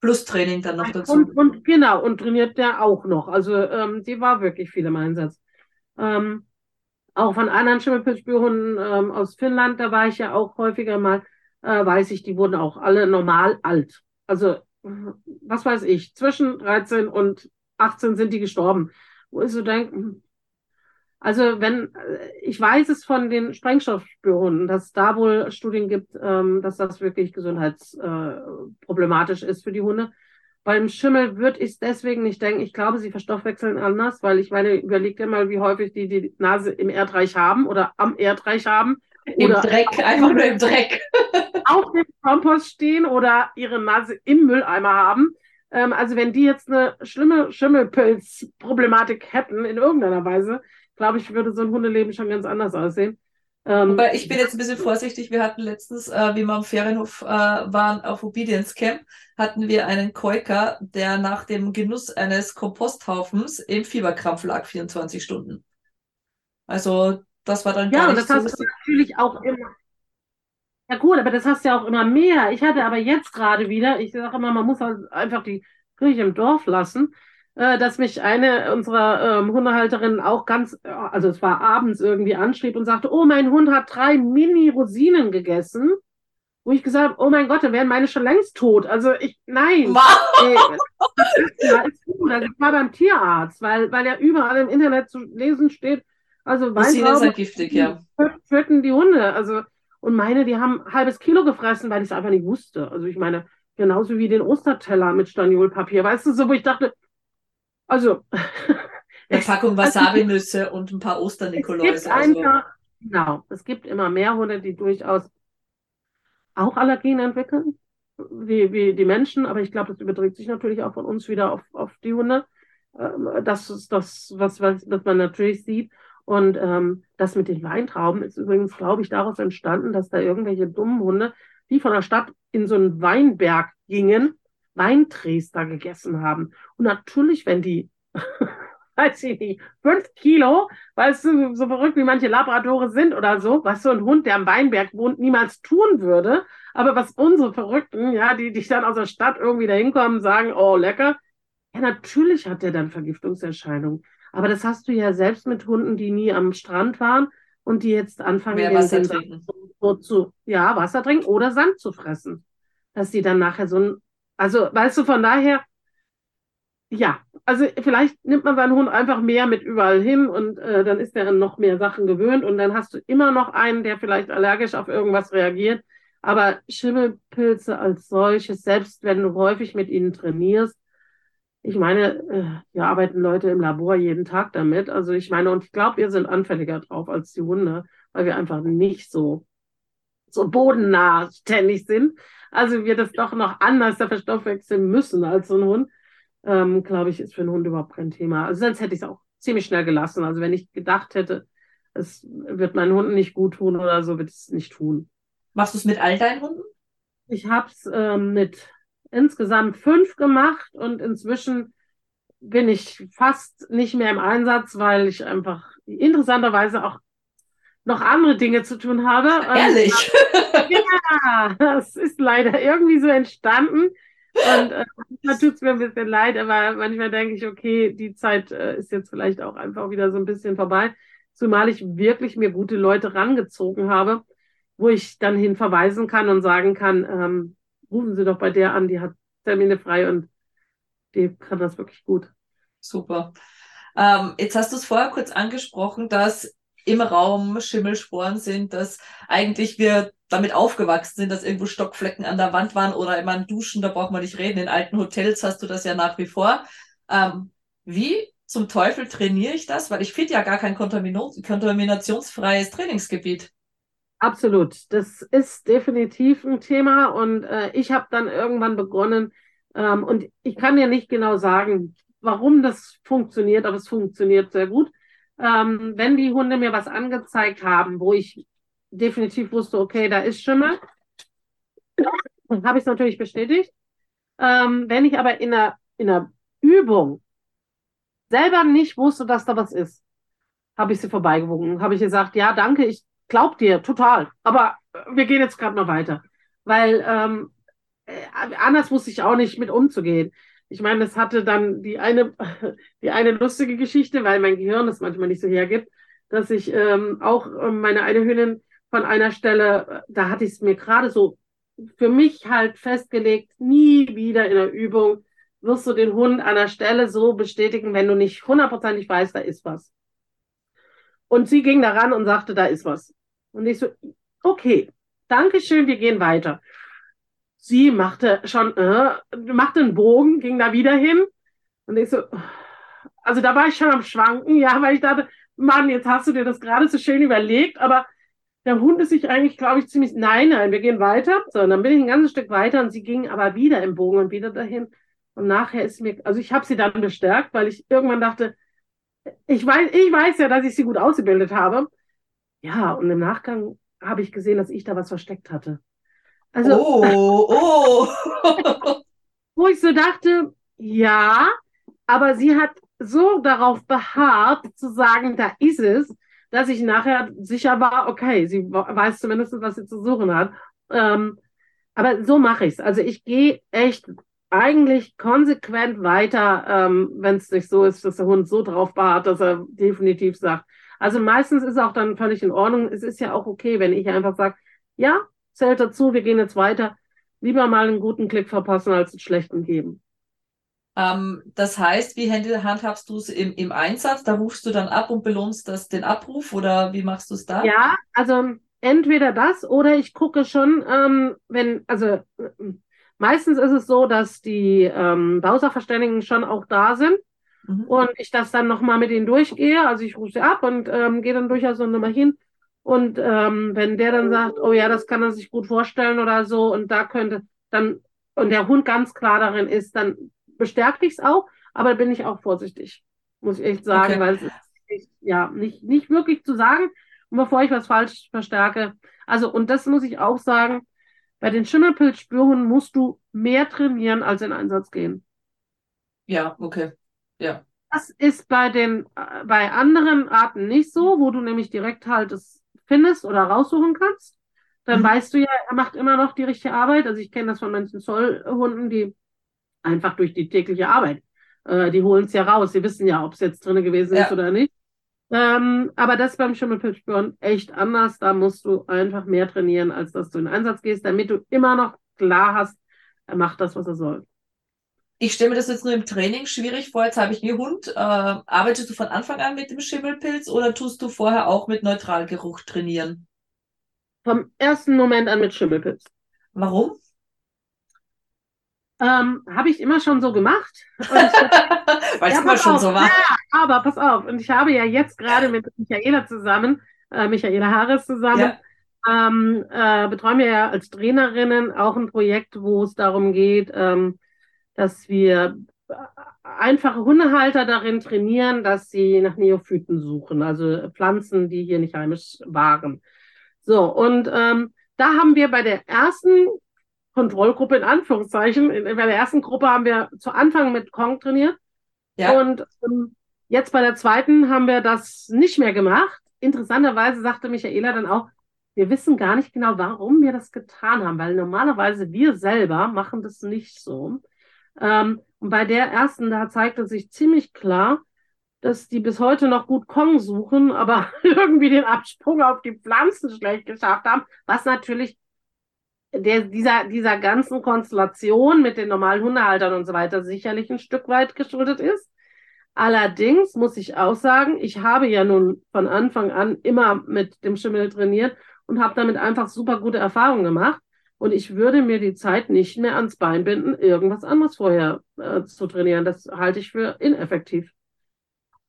Plus Training dann noch dazu. Und, und genau, und trainiert der auch noch. Also ähm, die war wirklich viel im Einsatz. Ähm, auch von anderen Schimmelpilzspürhunden ähm, aus Finnland, da war ich ja auch häufiger mal, äh, weiß ich, die wurden auch alle normal alt. Also, was weiß ich, zwischen 13 und 18 sind die gestorben. Wo ich so denke, hm, also wenn, äh, ich weiß es von den Sprengstoffspürhunden, dass es da wohl Studien gibt, ähm, dass das wirklich gesundheitsproblematisch äh, ist für die Hunde. Beim Schimmel würde ich es deswegen nicht denken. Ich glaube, sie verstoffwechseln anders, weil ich meine, überleg dir mal, wie häufig die die Nase im Erdreich haben oder am Erdreich haben. Im Dreck, einfach nur im Dreck. [LAUGHS] auf dem Kompost stehen oder ihre Nase im Mülleimer haben. Ähm, also wenn die jetzt eine schlimme Schimmelpilz-Problematik hätten in irgendeiner Weise, glaube ich, würde so ein Hundeleben schon ganz anders aussehen. Ähm, Aber ich bin jetzt ein bisschen vorsichtig. Wir hatten letztens, äh, wie wir am Ferienhof äh, waren, auf Obedience Camp, hatten wir einen Koiker, der nach dem Genuss eines Komposthaufens im Fieberkrampf lag, 24 Stunden. Also das war dann ja, und das so. hast du natürlich auch immer. Ja gut, aber das hast du ja auch immer mehr. Ich hatte aber jetzt gerade wieder, ich sage immer, man muss halt einfach die Kirche im Dorf lassen äh, dass mich eine unserer ähm, Hundehalterinnen auch ganz, äh, also es war abends irgendwie anschrieb und sagte, oh, mein Hund hat drei Mini-Rosinen gegessen. Wo ich gesagt habe, oh mein Gott, dann wären meine schon längst tot. Also ich, nein. Wow. Ey, das ist, ja, ist gut. Also ich war beim Tierarzt, weil, weil ja überall im Internet zu lesen steht, also Rosinen Weintrauben sind giftig, ja. töten die Hunde. Also, und meine, die haben ein halbes Kilo gefressen, weil ich es einfach nicht wusste. Also ich meine, genauso wie den Osterteller mit Staniolpapier. Weißt du, so wo ich dachte, also. [LAUGHS] Eine Packung Wasabi-Nüsse und ein paar Osternikoläuse. Es gibt also. einfach, genau, es gibt immer mehr Hunde, die durchaus auch Allergien entwickeln, wie, wie die Menschen, aber ich glaube, das überträgt sich natürlich auch von uns wieder auf, auf die Hunde. Ähm, das ist das, was, was, was man natürlich sieht. Und ähm, das mit den Weintrauben ist übrigens, glaube ich, daraus entstanden, dass da irgendwelche dummen Hunde, die von der Stadt in so einen Weinberg gingen, Weinträster gegessen haben. Und natürlich, wenn die, [LAUGHS] weiß ich nicht, fünf Kilo, weißt du, so verrückt wie manche Labradore sind oder so, was so ein Hund, der am Weinberg wohnt, niemals tun würde. Aber was unsere Verrückten, ja, die, die dann aus der Stadt irgendwie da hinkommen, sagen, oh, lecker. Ja, natürlich hat der dann Vergiftungserscheinungen. Aber das hast du ja selbst mit Hunden, die nie am Strand waren und die jetzt anfangen, Mehr Wasser trinken. so zu, ja, Wasser trinken oder Sand zu fressen. Dass die dann nachher so ein also, weißt du, von daher, ja, also vielleicht nimmt man seinen Hund einfach mehr mit überall hin und äh, dann ist er an noch mehr Sachen gewöhnt und dann hast du immer noch einen, der vielleicht allergisch auf irgendwas reagiert. Aber Schimmelpilze als solches, selbst wenn du häufig mit ihnen trainierst, ich meine, äh, wir arbeiten Leute im Labor jeden Tag damit. Also ich meine, und ich glaube, wir sind anfälliger drauf als die Hunde, weil wir einfach nicht so, so bodennah ständig sind. Also wir das doch noch anders verstoffwechseln müssen als so ein Hund, ähm, glaube ich, ist für einen Hund überhaupt kein Thema. Also sonst hätte ich es auch ziemlich schnell gelassen. Also wenn ich gedacht hätte, es wird meinen Hunden nicht gut tun oder so, wird es nicht tun. Machst du es mit all deinen Hunden? Ich habe es ähm, mit insgesamt fünf gemacht und inzwischen bin ich fast nicht mehr im Einsatz, weil ich einfach interessanterweise auch noch andere Dinge zu tun habe. Ehrlich? [LAUGHS] ja, das ist leider irgendwie so entstanden. Und äh, da tut es mir ein bisschen leid, aber manchmal denke ich, okay, die Zeit äh, ist jetzt vielleicht auch einfach wieder so ein bisschen vorbei. Zumal ich wirklich mir gute Leute rangezogen habe, wo ich dann hin verweisen kann und sagen kann, ähm, rufen Sie doch bei der an, die hat Termine frei und die kann das wirklich gut. Super. Ähm, jetzt hast du es vorher kurz angesprochen, dass im Raum Schimmelsporen sind, dass eigentlich wir damit aufgewachsen sind, dass irgendwo Stockflecken an der Wand waren oder immer ein Duschen, da braucht man nicht reden. In alten Hotels hast du das ja nach wie vor. Ähm, wie zum Teufel trainiere ich das? Weil ich finde ja gar kein kontaminationsfreies Trainingsgebiet. Absolut. Das ist definitiv ein Thema und äh, ich habe dann irgendwann begonnen ähm, und ich kann dir nicht genau sagen, warum das funktioniert, aber es funktioniert sehr gut. Ähm, wenn die Hunde mir was angezeigt haben, wo ich definitiv wusste, okay, da ist Schimmel, habe ich es natürlich bestätigt. Ähm, wenn ich aber in einer, in einer Übung selber nicht wusste, dass da was ist, habe ich sie vorbeigewunken. Habe ich gesagt, ja, danke, ich glaub dir, total. Aber wir gehen jetzt gerade mal weiter. Weil ähm, äh, anders wusste ich auch nicht mit umzugehen. Ich meine, es hatte dann die eine, [LAUGHS] die eine lustige Geschichte, weil mein Gehirn das manchmal nicht so hergibt, dass ich ähm, auch ähm, meine eine Hündin von einer Stelle, äh, da hatte ich es mir gerade so für mich halt festgelegt, nie wieder in der Übung wirst du den Hund an der Stelle so bestätigen, wenn du nicht hundertprozentig weißt, da ist was. Und sie ging da ran und sagte, da ist was. Und ich so, okay, Dankeschön, wir gehen weiter. Sie machte schon, äh, machte einen Bogen, ging da wieder hin. Und ich so, also da war ich schon am Schwanken, ja, weil ich dachte, Mann, jetzt hast du dir das gerade so schön überlegt, aber der Hund ist sich eigentlich, glaube ich, ziemlich, nein, nein, wir gehen weiter. So, und dann bin ich ein ganzes Stück weiter und sie ging aber wieder im Bogen und wieder dahin. Und nachher ist mir, also ich habe sie dann bestärkt, weil ich irgendwann dachte, ich weiß, ich weiß ja, dass ich sie gut ausgebildet habe. Ja, und im Nachgang habe ich gesehen, dass ich da was versteckt hatte. Also, oh, oh. [LAUGHS] wo ich so dachte, ja, aber sie hat so darauf beharrt, zu sagen, da ist es, dass ich nachher sicher war, okay, sie weiß zumindest, was sie zu suchen hat. Ähm, aber so mache ich es. Also ich gehe echt eigentlich konsequent weiter, ähm, wenn es nicht so ist, dass der Hund so drauf beharrt, dass er definitiv sagt. Also meistens ist auch dann völlig in Ordnung. Es ist ja auch okay, wenn ich einfach sage, ja, zählt dazu, wir gehen jetzt weiter. Lieber mal einen guten Klick verpassen als einen schlechten geben. Ähm, das heißt, wie handhabst du es im, im Einsatz? Da rufst du dann ab und belohnst das den Abruf oder wie machst du es da? Ja, also entweder das oder ich gucke schon, ähm, wenn, also Meistens ist es so, dass die ähm, Bausachverständigen schon auch da sind mhm. und ich das dann nochmal mit ihnen durchgehe. Also ich rufe sie ab und ähm, gehe dann durchaus so nochmal hin. Und ähm, wenn der dann sagt, oh ja, das kann er sich gut vorstellen oder so und da könnte dann, und der Hund ganz klar darin ist, dann bestärke ich es auch, aber bin ich auch vorsichtig, muss ich echt sagen, okay. weil es ist echt, ja nicht, nicht wirklich zu sagen. Und bevor ich was falsch verstärke, also und das muss ich auch sagen, bei den Schimmelpilzspürhunden musst du mehr trainieren als in Einsatz gehen. Ja, okay. Ja. Das ist bei den, äh, bei anderen Arten nicht so, wo du nämlich direkt halt es findest oder raussuchen kannst. Dann mhm. weißt du ja, er macht immer noch die richtige Arbeit. Also ich kenne das von manchen Zollhunden, die einfach durch die tägliche Arbeit, äh, die holen es ja raus. Sie wissen ja, ob es jetzt drin gewesen ja. ist oder nicht. Ähm, aber das beim Schimmelpilzspüren echt anders. Da musst du einfach mehr trainieren, als dass du in Einsatz gehst, damit du immer noch klar hast, er macht das, was er soll. Ich stelle mir das jetzt nur im Training schwierig vor. Jetzt habe ich einen Hund. Äh, arbeitest du von Anfang an mit dem Schimmelpilz oder tust du vorher auch mit Neutralgeruch trainieren? Vom ersten Moment an mit Schimmelpilz. Warum? Ähm, habe ich immer schon so gemacht. [LAUGHS] Weil es immer schon auf, so war. Ja, aber pass auf. Und ich habe ja jetzt gerade mit Michaela zusammen, äh, Michaela Harris zusammen, ja. ähm, äh, betreuen wir ja als Trainerinnen auch ein Projekt, wo es darum geht, ähm, dass wir einfache Hundehalter darin trainieren, dass sie nach Neophyten suchen, also Pflanzen, die hier nicht heimisch waren. So, und ähm, da haben wir bei der ersten Kontrollgruppe in Anführungszeichen. In, in der ersten Gruppe haben wir zu Anfang mit Kong trainiert. Ja. Und ähm, jetzt bei der zweiten haben wir das nicht mehr gemacht. Interessanterweise sagte Michaela dann auch, wir wissen gar nicht genau, warum wir das getan haben, weil normalerweise wir selber machen das nicht so. Ähm, und bei der ersten, da zeigte sich ziemlich klar, dass die bis heute noch gut Kong suchen, aber [LAUGHS] irgendwie den Absprung auf die Pflanzen schlecht geschafft haben, was natürlich der, dieser, dieser ganzen Konstellation mit den normalen Hundehaltern und so weiter sicherlich ein Stück weit geschuldet ist. Allerdings muss ich auch sagen, ich habe ja nun von Anfang an immer mit dem Schimmel trainiert und habe damit einfach super gute Erfahrungen gemacht. Und ich würde mir die Zeit nicht mehr ans Bein binden, irgendwas anderes vorher äh, zu trainieren. Das halte ich für ineffektiv.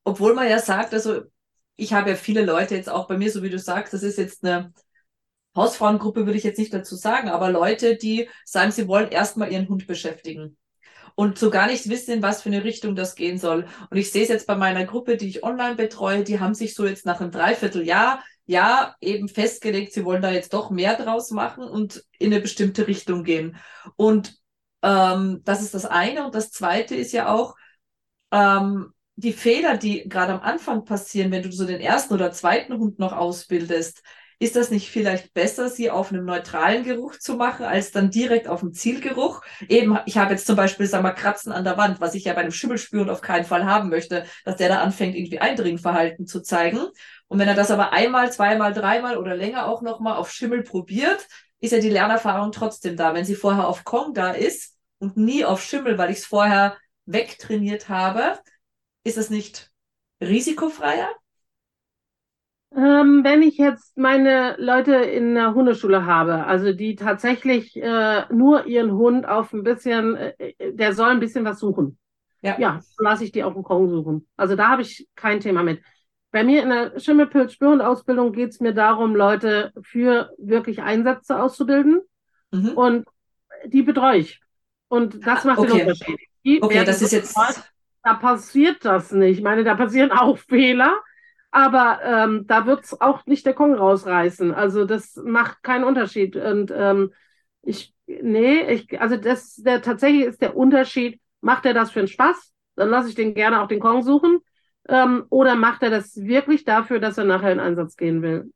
Obwohl man ja sagt, also ich habe ja viele Leute jetzt auch bei mir, so wie du sagst, das ist jetzt eine Hausfrauengruppe, würde ich jetzt nicht dazu sagen, aber Leute, die sagen, sie wollen erstmal ihren Hund beschäftigen und so gar nicht wissen, in was für eine Richtung das gehen soll. Und ich sehe es jetzt bei meiner Gruppe, die ich online betreue, die haben sich so jetzt nach einem Dreivierteljahr ja eben festgelegt, sie wollen da jetzt doch mehr draus machen und in eine bestimmte Richtung gehen. Und ähm, das ist das eine. Und das zweite ist ja auch, ähm, die Fehler, die gerade am Anfang passieren, wenn du so den ersten oder zweiten Hund noch ausbildest, ist das nicht vielleicht besser, sie auf einem neutralen Geruch zu machen, als dann direkt auf dem Zielgeruch? Eben, ich habe jetzt zum Beispiel, sag mal, Kratzen an der Wand, was ich ja bei einem Schimmelspüren auf keinen Fall haben möchte, dass der da anfängt, irgendwie Eindringverhalten zu zeigen. Und wenn er das aber einmal, zweimal, dreimal oder länger auch nochmal auf Schimmel probiert, ist ja die Lernerfahrung trotzdem da. Wenn sie vorher auf Kong da ist und nie auf Schimmel, weil ich es vorher wegtrainiert habe, ist es nicht risikofreier? Ähm, wenn ich jetzt meine Leute in der Hundeschule habe, also die tatsächlich äh, nur ihren Hund auf ein bisschen, äh, äh der soll ein bisschen was suchen. Ja, ja lasse ich die auf dem Kong suchen. Also da habe ich kein Thema mit. Bei mir in der Schimmelpilz-Spürhund-Ausbildung geht es mir darum, Leute für wirklich Einsätze auszubilden. Mhm. Und die betreue ich. Und das macht okay. den Unterschied. Die okay, das ist jetzt. Da passiert das nicht. Ich meine, da passieren auch Fehler. Aber ähm, da wird es auch nicht der Kong rausreißen. Also das macht keinen Unterschied. Und ähm, ich, nee, ich, also das, der tatsächlich ist der Unterschied, macht er das für den Spaß? Dann lasse ich den gerne auch den Kong suchen. Ähm, oder macht er das wirklich dafür, dass er nachher in Einsatz gehen will?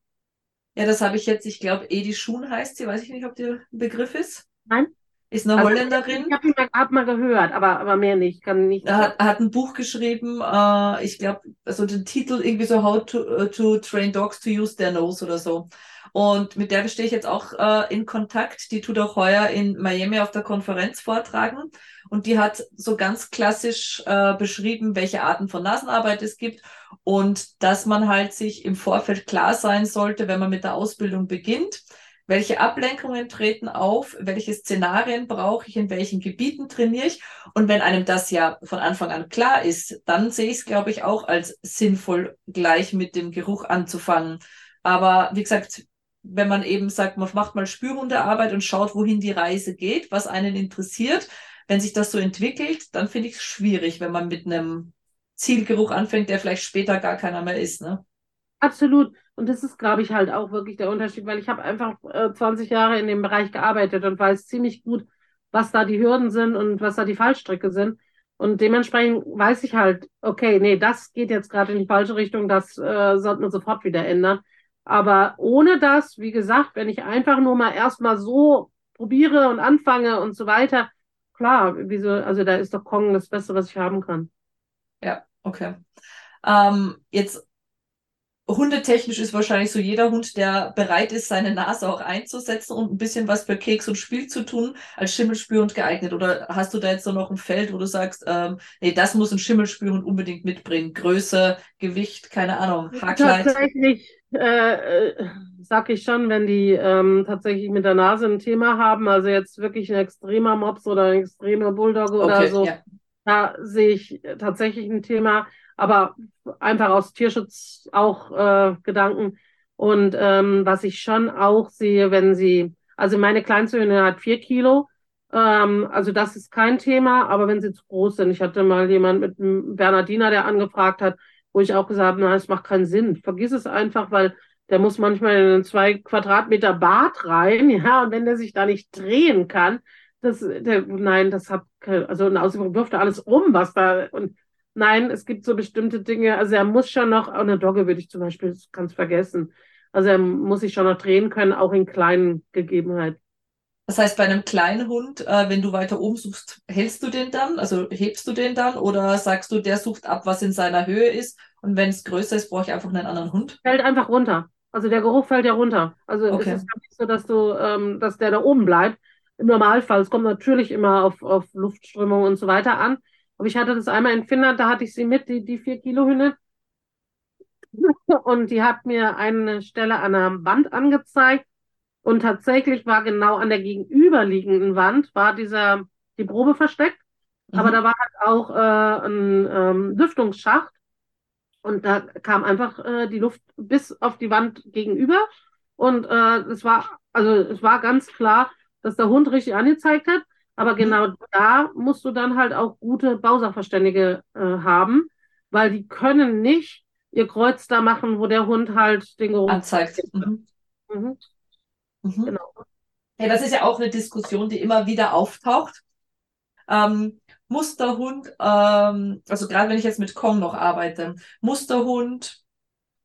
Ja, das habe ich jetzt, ich glaube, Edi Schuhn heißt sie, weiß ich nicht, ob der Begriff ist. Nein. Ist eine also, Holländerin. Ich habe mal, hab mal gehört, aber, aber mehr nicht. Kann nicht. Er hat, hat ein Buch geschrieben, äh, ich glaube, also den Titel irgendwie so How to, uh, to Train Dogs to Use Their Nose oder so. Und mit der stehe ich jetzt auch äh, in Kontakt. Die tut auch heuer in Miami auf der Konferenz vortragen. Und die hat so ganz klassisch äh, beschrieben, welche Arten von Nasenarbeit es gibt und dass man halt sich im Vorfeld klar sein sollte, wenn man mit der Ausbildung beginnt welche Ablenkungen treten auf, welche Szenarien brauche ich, in welchen Gebieten trainiere ich. Und wenn einem das ja von Anfang an klar ist, dann sehe ich es, glaube ich, auch als sinnvoll, gleich mit dem Geruch anzufangen. Aber wie gesagt, wenn man eben sagt, man macht mal Spürhundearbeit und schaut, wohin die Reise geht, was einen interessiert, wenn sich das so entwickelt, dann finde ich es schwierig, wenn man mit einem Zielgeruch anfängt, der vielleicht später gar keiner mehr ist. Ne? Absolut. Und das ist, glaube ich, halt auch wirklich der Unterschied, weil ich habe einfach äh, 20 Jahre in dem Bereich gearbeitet und weiß ziemlich gut, was da die Hürden sind und was da die Fallstricke sind. Und dementsprechend weiß ich halt, okay, nee, das geht jetzt gerade in die falsche Richtung, das äh, sollten wir sofort wieder ändern. Aber ohne das, wie gesagt, wenn ich einfach nur mal erstmal so probiere und anfange und so weiter, klar, wieso, also da ist doch Kong das Beste, was ich haben kann. Ja, okay. Ähm, jetzt Hundetechnisch ist wahrscheinlich so jeder Hund, der bereit ist, seine Nase auch einzusetzen und ein bisschen was für Keks und Spiel zu tun, als Schimmelspürhund geeignet. Oder hast du da jetzt so noch ein Feld, wo du sagst, ähm, nee, das muss ein Schimmelspürhund unbedingt mitbringen? Größe, Gewicht, keine Ahnung, Haarkleid? Tatsächlich äh, äh, sag ich schon, wenn die ähm, tatsächlich mit der Nase ein Thema haben, also jetzt wirklich ein extremer Mops oder ein extremer Bulldog okay, oder so, ja. da sehe ich tatsächlich ein Thema aber einfach aus Tierschutz auch äh, Gedanken. Und ähm, was ich schon auch sehe, wenn sie, also meine kleinste hat vier Kilo, ähm, also das ist kein Thema, aber wenn sie zu groß sind, ich hatte mal jemand mit einem Bernardiner, der angefragt hat, wo ich auch gesagt habe, na, es macht keinen Sinn. Vergiss es einfach, weil der muss manchmal in einen zwei Quadratmeter Bad rein, [LAUGHS] ja, und wenn der sich da nicht drehen kann, das, der, nein, das hat, also, außerdem wirft er alles um, was da, und Nein, es gibt so bestimmte Dinge. Also er muss schon noch, auch eine Dogge würde ich zum Beispiel ganz vergessen. Also er muss sich schon noch drehen können, auch in kleinen Gegebenheiten. Das heißt, bei einem kleinen Hund, äh, wenn du weiter oben suchst, hältst du den dann? Also hebst du den dann? Oder sagst du, der sucht ab, was in seiner Höhe ist? Und wenn es größer ist, brauche ich einfach einen anderen Hund? Fällt einfach runter. Also der Geruch fällt ja runter. Also okay. es ist nicht so, dass du, ähm, dass der da oben bleibt. Im Normalfall, es kommt natürlich immer auf, auf Luftströmung und so weiter an. Aber ich hatte das einmal in Finnland, da hatte ich sie mit, die, die vier Kilo Hündin. [LAUGHS] Und die hat mir eine Stelle an einer Wand angezeigt. Und tatsächlich war genau an der gegenüberliegenden Wand war dieser, die Probe versteckt. Mhm. Aber da war halt auch äh, ein ähm, Lüftungsschacht. Und da kam einfach äh, die Luft bis auf die Wand gegenüber. Und äh, es war, also es war ganz klar, dass der Hund richtig angezeigt hat. Aber mhm. genau da musst du dann halt auch gute Bausachverständige äh, haben, weil die können nicht ihr Kreuz da machen, wo der Hund halt den Geruch anzeigt. Mhm. Mhm. Mhm. Genau. Ja, das ist ja auch eine Diskussion, die immer wieder auftaucht. Ähm, muss der Hund, ähm, also gerade wenn ich jetzt mit Kong noch arbeite, muss der Hund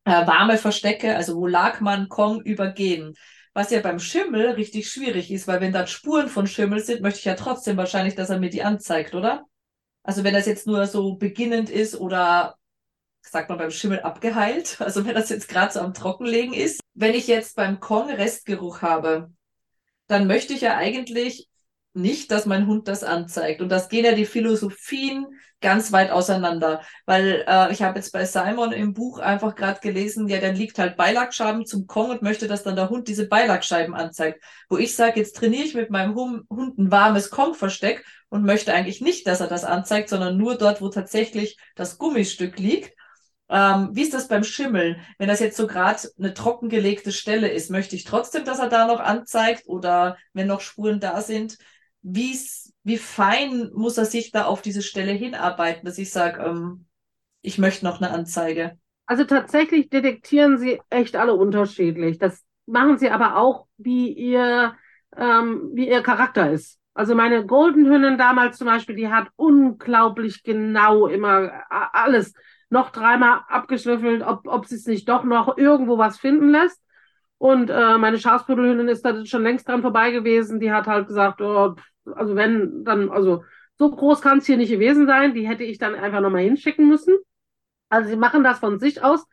äh, warme Verstecke, also wo lag man Kong übergehen? Was ja beim Schimmel richtig schwierig ist, weil wenn da Spuren von Schimmel sind, möchte ich ja trotzdem wahrscheinlich, dass er mir die anzeigt, oder? Also wenn das jetzt nur so beginnend ist oder sagt man beim Schimmel abgeheilt, [LAUGHS] also wenn das jetzt gerade so am Trockenlegen ist. Wenn ich jetzt beim Kong Restgeruch habe, dann möchte ich ja eigentlich nicht, dass mein Hund das anzeigt. Und das gehen ja die Philosophien ganz weit auseinander. Weil äh, ich habe jetzt bei Simon im Buch einfach gerade gelesen, ja, dann liegt halt Beilagscheiben zum Kong und möchte, dass dann der Hund diese Beilagscheiben anzeigt. Wo ich sage, jetzt trainiere ich mit meinem Hund ein warmes Kong-Versteck und möchte eigentlich nicht, dass er das anzeigt, sondern nur dort, wo tatsächlich das Gummistück liegt. Ähm, wie ist das beim Schimmeln? Wenn das jetzt so gerade eine trockengelegte Stelle ist, möchte ich trotzdem, dass er da noch anzeigt oder wenn noch Spuren da sind, wie, wie fein muss er sich da auf diese Stelle hinarbeiten, dass ich sage, ähm, ich möchte noch eine Anzeige? Also tatsächlich detektieren sie echt alle unterschiedlich. Das machen sie aber auch, wie ihr, ähm, wie ihr Charakter ist. Also meine Golden Hündin damals zum Beispiel, die hat unglaublich genau immer alles noch dreimal abgeschlüffelt, ob, ob sie es nicht doch noch irgendwo was finden lässt. Und äh, meine Schafspudelhündin ist da schon längst dran vorbei gewesen. Die hat halt gesagt, oh, also wenn, dann, also so groß kann es hier nicht gewesen sein. Die hätte ich dann einfach nochmal hinschicken müssen. Also sie machen das von sich aus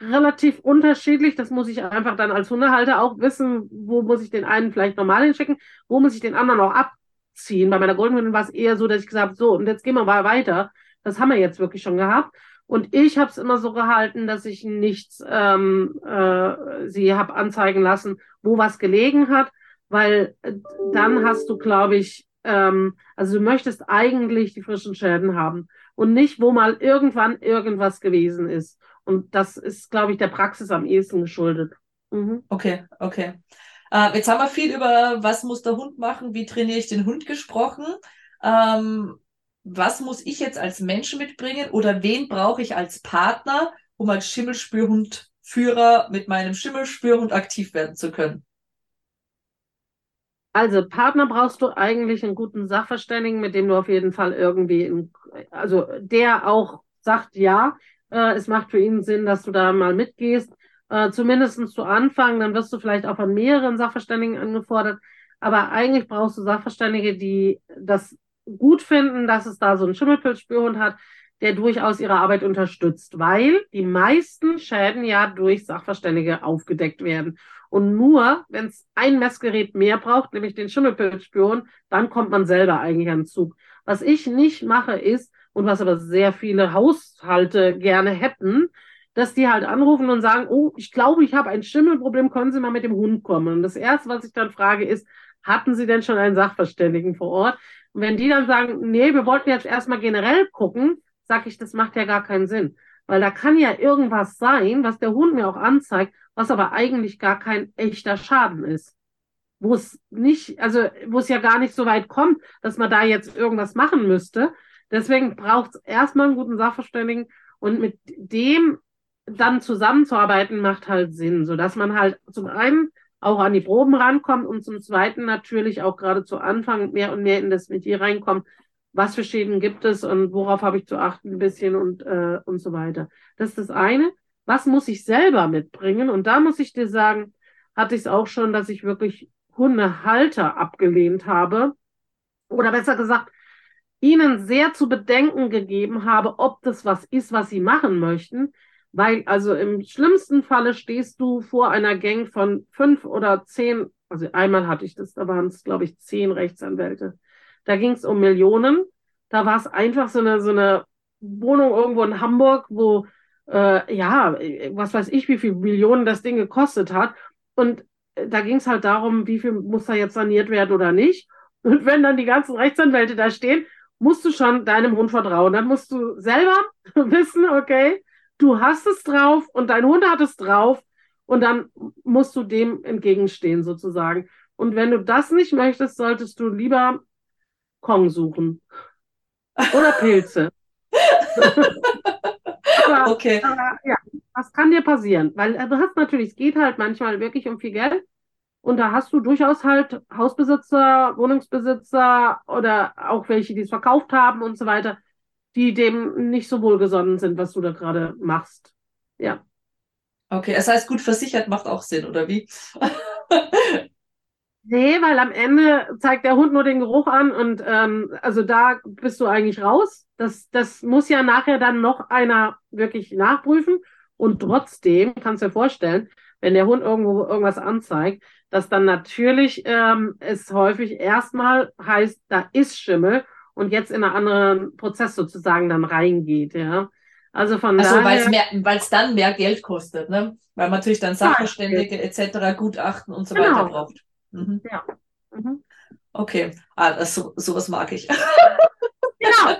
relativ unterschiedlich. Das muss ich einfach dann als Hundehalter auch wissen, wo muss ich den einen vielleicht normal hinschicken, wo muss ich den anderen auch abziehen. Bei meiner Goldenhündin war es eher so, dass ich gesagt habe, so, und jetzt gehen wir mal weiter. Das haben wir jetzt wirklich schon gehabt. Und ich habe es immer so gehalten, dass ich nichts ähm, äh, sie habe anzeigen lassen, wo was gelegen hat, weil äh, dann hast du, glaube ich, ähm, also du möchtest eigentlich die frischen Schäden haben und nicht, wo mal irgendwann irgendwas gewesen ist. Und das ist, glaube ich, der Praxis am ehesten geschuldet. Mhm. Okay, okay. Äh, jetzt haben wir viel über, was muss der Hund machen, wie trainiere ich den Hund gesprochen. Ähm, was muss ich jetzt als Mensch mitbringen oder wen brauche ich als Partner, um als Schimmelspürhundführer mit meinem Schimmelspürhund aktiv werden zu können? Also Partner brauchst du eigentlich einen guten Sachverständigen, mit dem du auf jeden Fall irgendwie, in, also der auch sagt, ja, äh, es macht für ihn Sinn, dass du da mal mitgehst, äh, zumindest zu Anfang, dann wirst du vielleicht auch von mehreren Sachverständigen angefordert, aber eigentlich brauchst du Sachverständige, die das gut finden, dass es da so einen Schimmelpilzspürhund hat, der durchaus ihre Arbeit unterstützt, weil die meisten Schäden ja durch Sachverständige aufgedeckt werden. Und nur, wenn es ein Messgerät mehr braucht, nämlich den Schimmelpilzspürhund, dann kommt man selber eigentlich an den Zug. Was ich nicht mache ist, und was aber sehr viele Haushalte gerne hätten, dass die halt anrufen und sagen, oh, ich glaube, ich habe ein Schimmelproblem, können Sie mal mit dem Hund kommen? Und das Erste, was ich dann frage, ist, hatten Sie denn schon einen Sachverständigen vor Ort? Und wenn die dann sagen, nee, wir wollten jetzt erstmal generell gucken, sage ich, das macht ja gar keinen Sinn. Weil da kann ja irgendwas sein, was der Hund mir auch anzeigt, was aber eigentlich gar kein echter Schaden ist. Wo es nicht, also wo es ja gar nicht so weit kommt, dass man da jetzt irgendwas machen müsste. Deswegen braucht es erstmal einen guten Sachverständigen und mit dem dann zusammenzuarbeiten macht halt Sinn, so dass man halt zum einen auch an die Proben rankommt und zum Zweiten natürlich auch gerade zu Anfang mehr und mehr in das Metier reinkommt, was für Schäden gibt es und worauf habe ich zu achten ein bisschen und, äh, und so weiter. Das ist das eine. Was muss ich selber mitbringen? Und da muss ich dir sagen, hatte ich es auch schon, dass ich wirklich Hundehalter abgelehnt habe. Oder besser gesagt, ihnen sehr zu bedenken gegeben habe, ob das was ist, was sie machen möchten, weil, also im schlimmsten Falle stehst du vor einer Gang von fünf oder zehn, also einmal hatte ich das, da waren es, glaube ich, zehn Rechtsanwälte. Da ging es um Millionen Da war es einfach so eine, so eine Wohnung irgendwo in Hamburg, wo, äh, ja, was weiß ich, wie viele Millionen das Ding gekostet hat. Und da ging es halt darum, wie viel muss da jetzt saniert werden oder nicht. Und wenn dann die ganzen Rechtsanwälte da stehen, musst du schon deinem Hund vertrauen. Dann musst du selber [LAUGHS] wissen, okay, du hast es drauf und dein Hund hat es drauf und dann musst du dem entgegenstehen sozusagen. Und wenn du das nicht möchtest, solltest du lieber Kong suchen oder Pilze. [LAUGHS] aber, [LAUGHS] okay. Aber, ja, was kann dir passieren? Weil äh, du hast natürlich, es geht halt manchmal wirklich um viel Geld. Und da hast du durchaus halt Hausbesitzer, Wohnungsbesitzer oder auch welche, die es verkauft haben und so weiter, die dem nicht so wohlgesonnen sind, was du da gerade machst. Ja. Okay, das heißt, gut versichert macht auch Sinn, oder wie? [LAUGHS] nee, weil am Ende zeigt der Hund nur den Geruch an und ähm, also da bist du eigentlich raus. Das, das muss ja nachher dann noch einer wirklich nachprüfen. Und trotzdem kannst du dir vorstellen, wenn der Hund irgendwo irgendwas anzeigt, dass dann natürlich ähm, es häufig erstmal heißt, da ist Schimmel und jetzt in einen anderen Prozess sozusagen dann reingeht, ja. Also von also daher. weil es dann mehr Geld kostet, ne? Weil man natürlich dann Sachverständige etc., Gutachten und so genau. weiter braucht. Mhm. Ja. Mhm. Okay, ah, das, so, sowas mag ich. [LAUGHS] genau.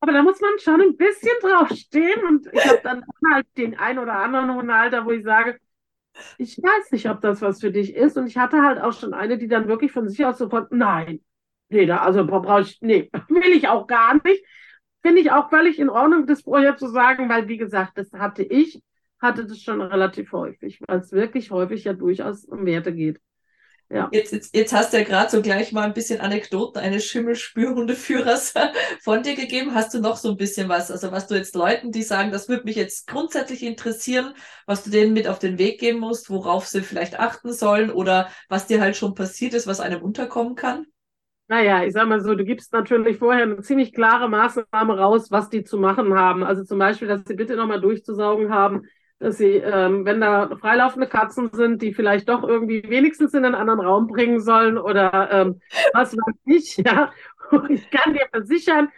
Aber da muss man schon ein bisschen draufstehen und ich habe dann halt den ein oder anderen Hundehalter, wo ich sage, ich weiß nicht, ob das was für dich ist. Und ich hatte halt auch schon eine, die dann wirklich von sich aus sofort, nein, nee, da, also brauche ich, nee, [LAUGHS] will ich auch gar nicht. Finde ich auch völlig in Ordnung, das vorher zu sagen, weil, wie gesagt, das hatte ich, hatte das schon relativ häufig, weil es wirklich häufig ja durchaus um Werte geht. Ja. Jetzt, jetzt, jetzt hast du ja gerade so gleich mal ein bisschen Anekdoten eines Schimmelspürhundeführers [LAUGHS] von dir gegeben. Hast du noch so ein bisschen was? Also was du jetzt Leuten, die sagen, das würde mich jetzt grundsätzlich interessieren, was du denen mit auf den Weg geben musst, worauf sie vielleicht achten sollen oder was dir halt schon passiert ist, was einem unterkommen kann? Naja, ich sag mal so, du gibst natürlich vorher eine ziemlich klare Maßnahme raus, was die zu machen haben. Also zum Beispiel, dass sie bitte nochmal durchzusaugen haben, dass sie, ähm, wenn da freilaufende Katzen sind, die vielleicht doch irgendwie wenigstens in einen anderen Raum bringen sollen oder ähm, was weiß ich, ja. Ich kann dir versichern,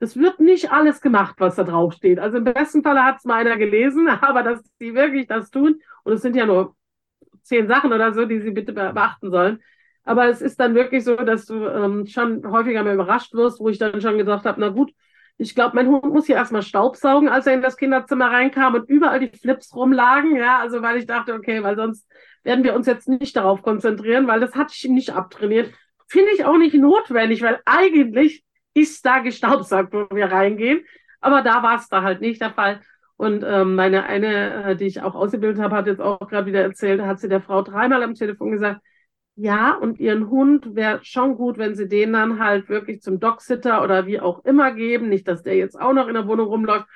es wird nicht alles gemacht, was da drauf steht. Also im besten Falle hat es mal einer gelesen, [LAUGHS] aber dass sie wirklich das tun, und es sind ja nur zehn Sachen oder so, die sie bitte beachten sollen. Aber es ist dann wirklich so, dass du ähm, schon häufiger mal überrascht wirst, wo ich dann schon gesagt habe, na gut, ich glaube, mein Hund muss hier erstmal Staubsaugen, als er in das Kinderzimmer reinkam und überall die Flips rumlagen. Ja, also weil ich dachte, okay, weil sonst werden wir uns jetzt nicht darauf konzentrieren, weil das hatte ich ihm nicht abtrainiert. Finde ich auch nicht notwendig, weil eigentlich ist da gestaubsaugt, wo wir reingehen. Aber da war es da halt nicht der Fall. Und ähm, meine eine, äh, die ich auch ausgebildet habe, hat jetzt auch gerade wieder erzählt, hat sie der Frau dreimal am Telefon gesagt, ja, und ihren Hund wäre schon gut, wenn sie den dann halt wirklich zum Dogsitter oder wie auch immer geben. Nicht, dass der jetzt auch noch in der Wohnung rumläuft.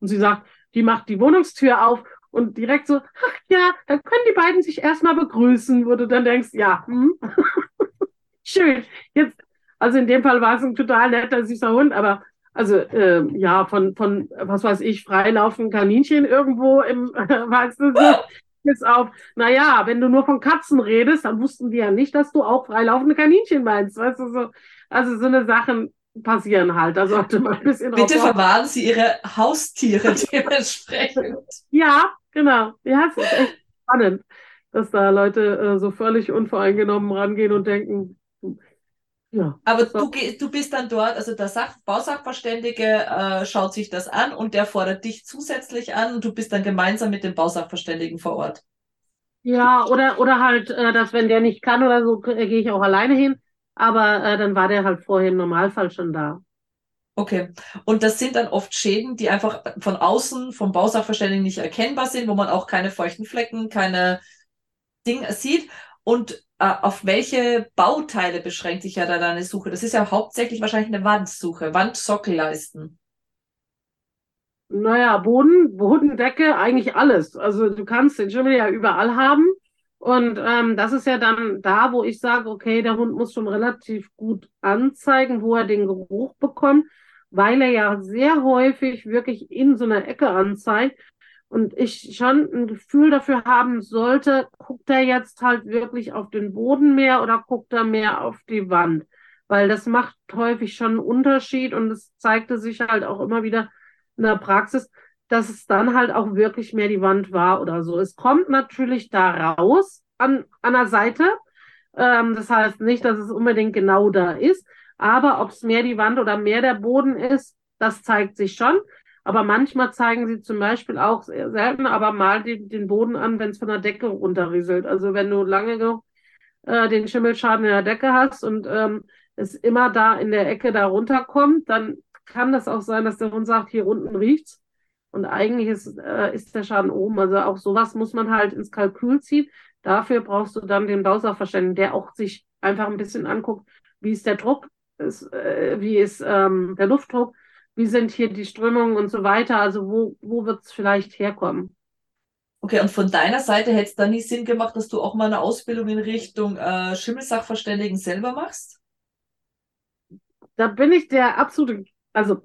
Und sie sagt, die macht die Wohnungstür auf und direkt so, ach ja, dann können die beiden sich erstmal begrüßen, wo du dann denkst, ja, hm, [LAUGHS] schön. Jetzt, also in dem Fall war es ein total netter, süßer Hund, aber also äh, ja, von, von, was weiß ich, freilaufenden Kaninchen irgendwo im, äh, [LAUGHS] weißt du, so, bis auf, naja, wenn du nur von Katzen redest, dann wussten die ja nicht, dass du auch freilaufende Kaninchen meinst. Weißt du, so, also so eine Sachen passieren halt. Da sollte man ein bisschen Bitte verwahren Sie Ihre Haustiere [LAUGHS] dementsprechend. ja, genau. Ja, es ist echt spannend, dass da Leute äh, so völlig unvoreingenommen rangehen und denken, ja, Aber du, du bist dann dort, also der Sach Bausachverständige äh, schaut sich das an und der fordert dich zusätzlich an und du bist dann gemeinsam mit dem Bausachverständigen vor Ort. Ja, oder, oder halt, äh, dass wenn der nicht kann oder so, äh, gehe ich auch alleine hin. Aber äh, dann war der halt vorher im Normalfall schon da. Okay. Und das sind dann oft Schäden, die einfach von außen vom Bausachverständigen nicht erkennbar sind, wo man auch keine feuchten Flecken, keine Dinge sieht. Und äh, auf welche Bauteile beschränkt sich ja da deine Suche? Das ist ja hauptsächlich wahrscheinlich eine Wandsuche, Wandsockelleisten. Naja, Boden, Bodendecke, eigentlich alles. Also du kannst den Schimmel ja überall haben. Und ähm, das ist ja dann da, wo ich sage, okay, der Hund muss schon relativ gut anzeigen, wo er den Geruch bekommt, weil er ja sehr häufig wirklich in so einer Ecke anzeigt und ich schon ein Gefühl dafür haben sollte, guckt er jetzt halt wirklich auf den Boden mehr oder guckt er mehr auf die Wand? weil das macht häufig schon einen Unterschied und es zeigte sich halt auch immer wieder in der Praxis, dass es dann halt auch wirklich mehr die Wand war oder so. Es kommt natürlich da raus an, an der Seite. Ähm, das heißt nicht, dass es unbedingt genau da ist, aber ob es mehr die Wand oder mehr der Boden ist, das zeigt sich schon. Aber manchmal zeigen sie zum Beispiel auch selten, aber mal die, den Boden an, wenn es von der Decke runterrieselt. Also wenn du lange äh, den Schimmelschaden in der Decke hast und ähm, es immer da in der Ecke da runterkommt, dann kann das auch sein, dass der Hund sagt, hier unten riecht's. Und eigentlich ist, äh, ist der Schaden oben. Also auch sowas muss man halt ins Kalkül ziehen. Dafür brauchst du dann den Bausachverständigen, der auch sich einfach ein bisschen anguckt, wie ist der Druck, ist, äh, wie ist ähm, der Luftdruck, wie sind hier die Strömungen und so weiter. Also wo, wo wird es vielleicht herkommen? Okay, und von deiner Seite hätte es da nie Sinn gemacht, dass du auch mal eine Ausbildung in Richtung äh, Schimmelsachverständigen selber machst? Da bin ich der absolute, also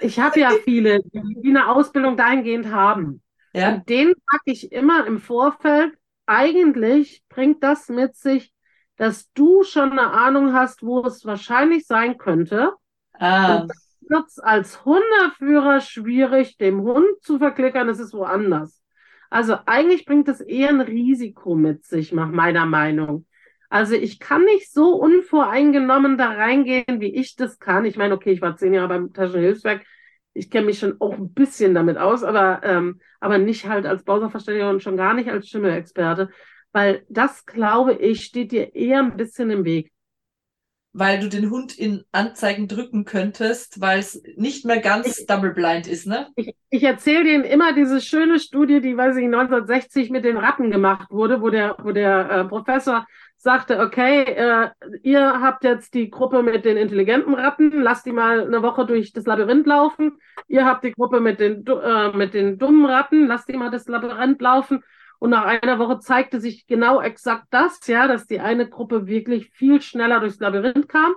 ich habe ja [LAUGHS] viele, die eine Ausbildung dahingehend haben. Ja. Und denen sage ich immer im Vorfeld, eigentlich bringt das mit sich, dass du schon eine Ahnung hast, wo es wahrscheinlich sein könnte. Ah. Und wird es als Hundeführer schwierig, dem Hund zu verklickern, es ist woanders. Also eigentlich bringt es eher ein Risiko mit sich, nach meiner Meinung. Also ich kann nicht so unvoreingenommen da reingehen, wie ich das kann. Ich meine, okay, ich war zehn Jahre beim Taschenhilfswerk. Ich kenne mich schon auch ein bisschen damit aus, aber, ähm, aber nicht halt als Bausachverständiger und schon gar nicht als Schimmelexperte, weil das, glaube ich, steht dir eher ein bisschen im Weg weil du den Hund in Anzeigen drücken könntest, weil es nicht mehr ganz ich, double blind ist, ne? Ich, ich erzähle denen immer diese schöne Studie, die, weiß ich, 1960 mit den Ratten gemacht wurde, wo der, wo der äh, Professor sagte, okay, äh, ihr habt jetzt die Gruppe mit den intelligenten Ratten, lasst die mal eine Woche durch das Labyrinth laufen. Ihr habt die Gruppe mit den, äh, mit den dummen Ratten, lasst die mal das Labyrinth laufen. Und nach einer Woche zeigte sich genau exakt das, ja, dass die eine Gruppe wirklich viel schneller durchs Labyrinth kam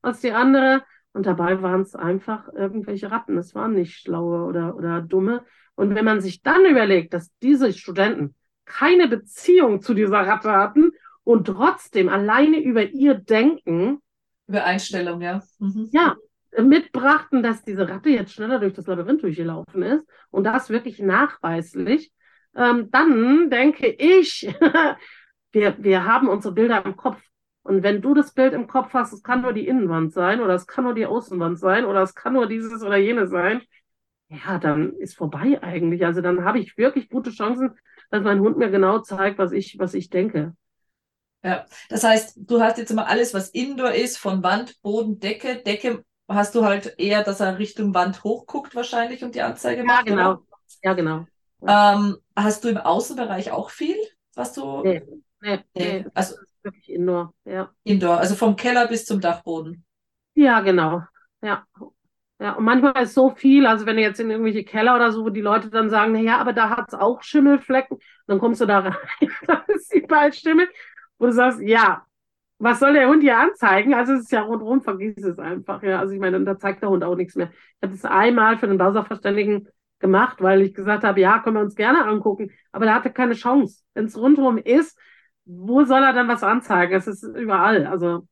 als die andere. Und dabei waren es einfach irgendwelche Ratten. Es waren nicht schlaue oder, oder dumme. Und wenn man sich dann überlegt, dass diese Studenten keine Beziehung zu dieser Ratte hatten und trotzdem alleine über ihr Denken. Über Einstellung, ja. Mhm. Ja, mitbrachten, dass diese Ratte jetzt schneller durch das Labyrinth durchgelaufen ist und das wirklich nachweislich, ähm, dann denke ich, [LAUGHS] wir, wir haben unsere Bilder im Kopf. Und wenn du das Bild im Kopf hast, es kann nur die Innenwand sein oder es kann nur die Außenwand sein oder es kann nur dieses oder jenes sein, ja, dann ist vorbei eigentlich. Also dann habe ich wirklich gute Chancen, dass mein Hund mir genau zeigt, was ich, was ich denke. Ja, das heißt, du hast jetzt immer alles, was Indoor ist, von Wand, Boden, Decke. Decke hast du halt eher, dass er Richtung Wand hochguckt wahrscheinlich und die Anzeige macht. Ja, genau. Oder? Ja, genau. Ähm, hast du im Außenbereich auch viel, was du? Nee, nee, nee. Also wirklich Indoor, ja. Indoor, also vom Keller bis zum Dachboden. Ja, genau. Ja. Ja, und manchmal ist so viel, also wenn du jetzt in irgendwelche Keller oder so, wo die Leute dann sagen, naja, aber da hat es auch Schimmelflecken, dann kommst du da [LAUGHS] rein, da ist die Ballstimme, wo du sagst, ja, was soll der Hund hier anzeigen? Also es ist ja rundherum, vergiss es einfach. Ja, also ich meine, da zeigt der Hund auch nichts mehr. Ich habe das einmal für den Bausachverständigen gemacht, weil ich gesagt habe, ja, können wir uns gerne angucken. Aber der hatte keine Chance. Wenn es rundherum ist, wo soll er dann was anzeigen? Es ist überall. Also,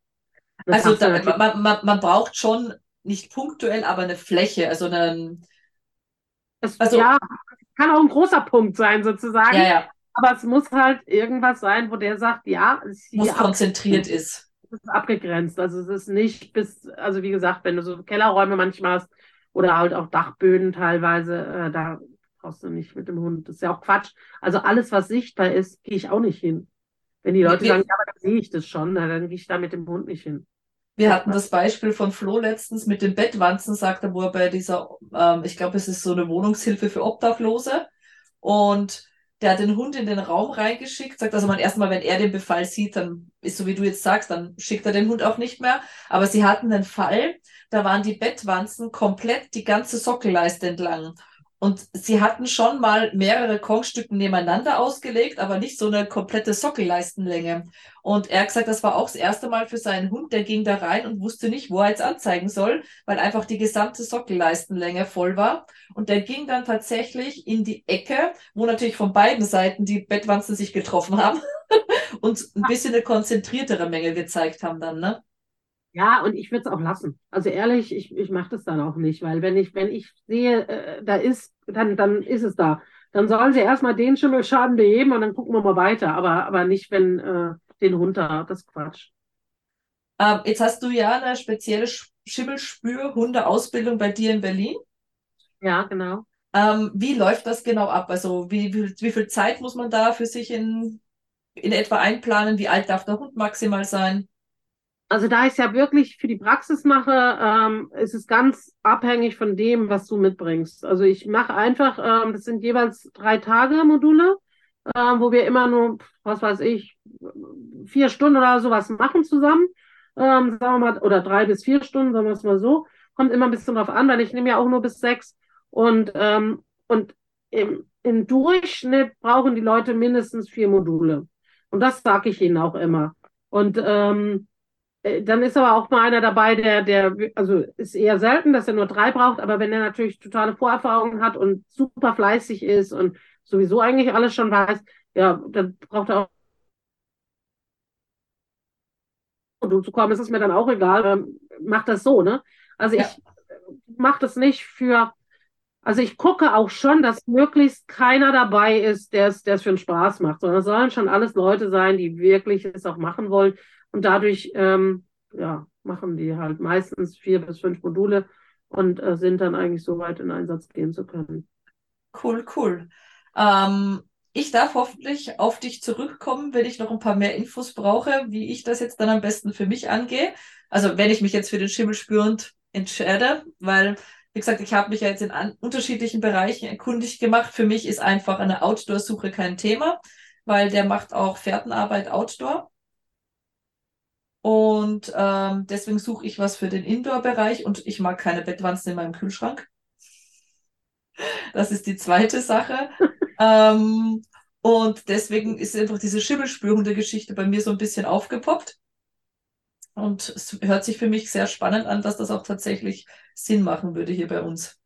also da, man, man, man, braucht schon nicht punktuell, aber eine Fläche, also einen. Es, also, ja, kann auch ein großer Punkt sein, sozusagen. Ja, ja. Aber es muss halt irgendwas sein, wo der sagt, ja, es muss konzentriert ist. Es ist abgegrenzt. Also es ist nicht bis, also wie gesagt, wenn du so Kellerräume manchmal hast, oder halt auch Dachböden teilweise, äh, da brauchst du nicht mit dem Hund. Das ist ja auch Quatsch. Also alles, was sichtbar ist, gehe ich auch nicht hin. Wenn die Leute wir, sagen, ja, aber dann sehe ich das schon, dann gehe ich da mit dem Hund nicht hin. Wir hatten das Beispiel von Flo letztens mit den Bettwanzen, sagt er, wo er bei dieser, ähm, ich glaube, es ist so eine Wohnungshilfe für Obdachlose. Und der hat den Hund in den Raum reingeschickt, sagt also man erstmal, wenn er den Befall sieht, dann ist so wie du jetzt sagst, dann schickt er den Hund auch nicht mehr. Aber sie hatten einen Fall, da waren die Bettwanzen komplett die ganze Sockelleiste entlang. Und sie hatten schon mal mehrere Kongstücken nebeneinander ausgelegt, aber nicht so eine komplette Sockelleistenlänge. Und er hat gesagt, das war auch das erste Mal für seinen Hund, der ging da rein und wusste nicht, wo er jetzt anzeigen soll, weil einfach die gesamte Sockelleistenlänge voll war. Und der ging dann tatsächlich in die Ecke, wo natürlich von beiden Seiten die Bettwanzen sich getroffen haben [LAUGHS] und ein bisschen eine konzentriertere Menge gezeigt haben dann, ne? Ja, und ich würde es auch lassen. Also ehrlich, ich, ich mache das dann auch nicht, weil wenn ich, wenn ich sehe, äh, da ist, dann, dann ist es da. Dann sollen sie erstmal den Schimmelschaden beheben und dann gucken wir mal weiter. Aber, aber nicht, wenn äh, den runter. Das ist Quatsch. Ähm, jetzt hast du ja eine spezielle Schimmelspür-Hunde-Ausbildung bei dir in Berlin. Ja, genau. Ähm, wie läuft das genau ab? Also wie, wie, wie viel Zeit muss man da für sich in, in etwa einplanen? Wie alt darf der Hund maximal sein? Also da ich ja wirklich für die Praxis mache, ähm, ist es ganz abhängig von dem, was du mitbringst. Also ich mache einfach, ähm, das sind jeweils drei Tage Module, äh, wo wir immer nur, was weiß ich, vier Stunden oder sowas machen zusammen. Ähm, sagen wir mal, oder drei bis vier Stunden, sagen wir es mal so. Kommt immer ein bisschen drauf an, weil ich nehme ja auch nur bis sechs. Und, ähm, und im, im Durchschnitt brauchen die Leute mindestens vier Module. Und das sage ich ihnen auch immer. Und ähm, äh, dann ist aber auch mal einer dabei, der, der, also ist eher selten, dass er nur drei braucht, aber wenn er natürlich totale Vorerfahrungen hat und super fleißig ist und sowieso eigentlich alles schon weiß, ja, dann braucht er auch zu kommen, ist es mir dann auch egal, ähm, macht das so, ne? Also ja. ich mache das nicht für, also ich gucke auch schon, dass möglichst keiner dabei ist, der es, der es für einen Spaß macht, sondern es sollen schon alles Leute sein, die wirklich es auch machen wollen. Und dadurch ähm, ja, machen die halt meistens vier bis fünf Module und äh, sind dann eigentlich so weit in Einsatz gehen zu können. Cool, cool. Ähm, ich darf hoffentlich auf dich zurückkommen, wenn ich noch ein paar mehr Infos brauche, wie ich das jetzt dann am besten für mich angehe. Also wenn ich mich jetzt für den Schimmel spürend entscheide, weil, wie gesagt, ich habe mich ja jetzt in unterschiedlichen Bereichen erkundig gemacht. Für mich ist einfach eine Outdoor-Suche kein Thema, weil der macht auch Fährtenarbeit Outdoor. Und ähm, deswegen suche ich was für den Indoor-Bereich und ich mag keine Bettwanzen in meinem Kühlschrank. Das ist die zweite Sache. [LAUGHS] ähm, und deswegen ist einfach diese Schimmelspürhunde-Geschichte bei mir so ein bisschen aufgepoppt. Und es hört sich für mich sehr spannend an, dass das auch tatsächlich Sinn machen würde hier bei uns.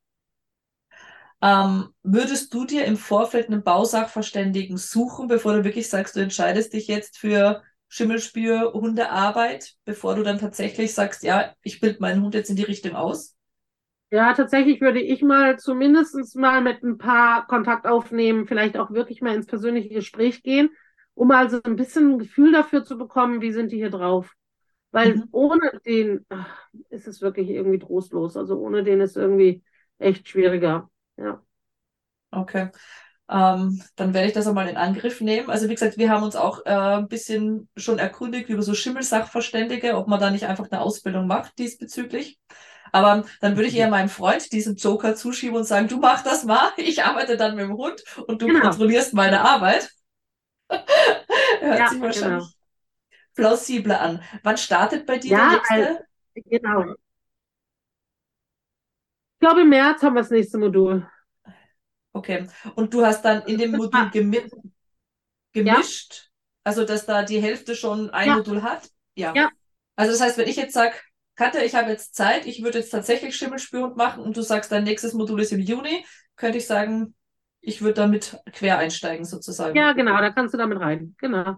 Ähm, würdest du dir im Vorfeld einen Bausachverständigen suchen, bevor du wirklich sagst, du entscheidest dich jetzt für Schimmelspür, Hundearbeit, bevor du dann tatsächlich sagst, ja, ich bilde meinen Hund jetzt in die Richtung aus? Ja, tatsächlich würde ich mal zumindest mal mit ein paar Kontakt aufnehmen, vielleicht auch wirklich mal ins persönliche Gespräch gehen, um also ein bisschen ein Gefühl dafür zu bekommen, wie sind die hier drauf. Weil mhm. ohne den ach, ist es wirklich irgendwie trostlos. Also ohne den ist irgendwie echt schwieriger. Ja. Okay ähm, dann werde ich das einmal in Angriff nehmen. Also wie gesagt, wir haben uns auch äh, ein bisschen schon erkundigt über so Schimmelsachverständige, ob man da nicht einfach eine Ausbildung macht diesbezüglich. Aber dann würde ich eher meinem Freund diesen Joker zuschieben und sagen, du mach das mal, [LAUGHS] ich arbeite dann mit dem Hund und du genau. kontrollierst meine Arbeit. [LAUGHS] Hört ja, sich wahrscheinlich genau. plausibler an. Wann startet bei dir ja, der nächste? Also, genau. Ich glaube, im März haben wir das nächste Modul. Okay. Und du hast dann in dem Modul gemi gemischt, ja. also dass da die Hälfte schon ein ja. Modul hat? Ja. ja. Also das heißt, wenn ich jetzt sage, Katja, ich habe jetzt Zeit, ich würde jetzt tatsächlich Schimmelspürhund machen und du sagst, dein nächstes Modul ist im Juni, könnte ich sagen, ich würde damit quer einsteigen sozusagen. Ja, genau, da kannst du damit rein. Genau.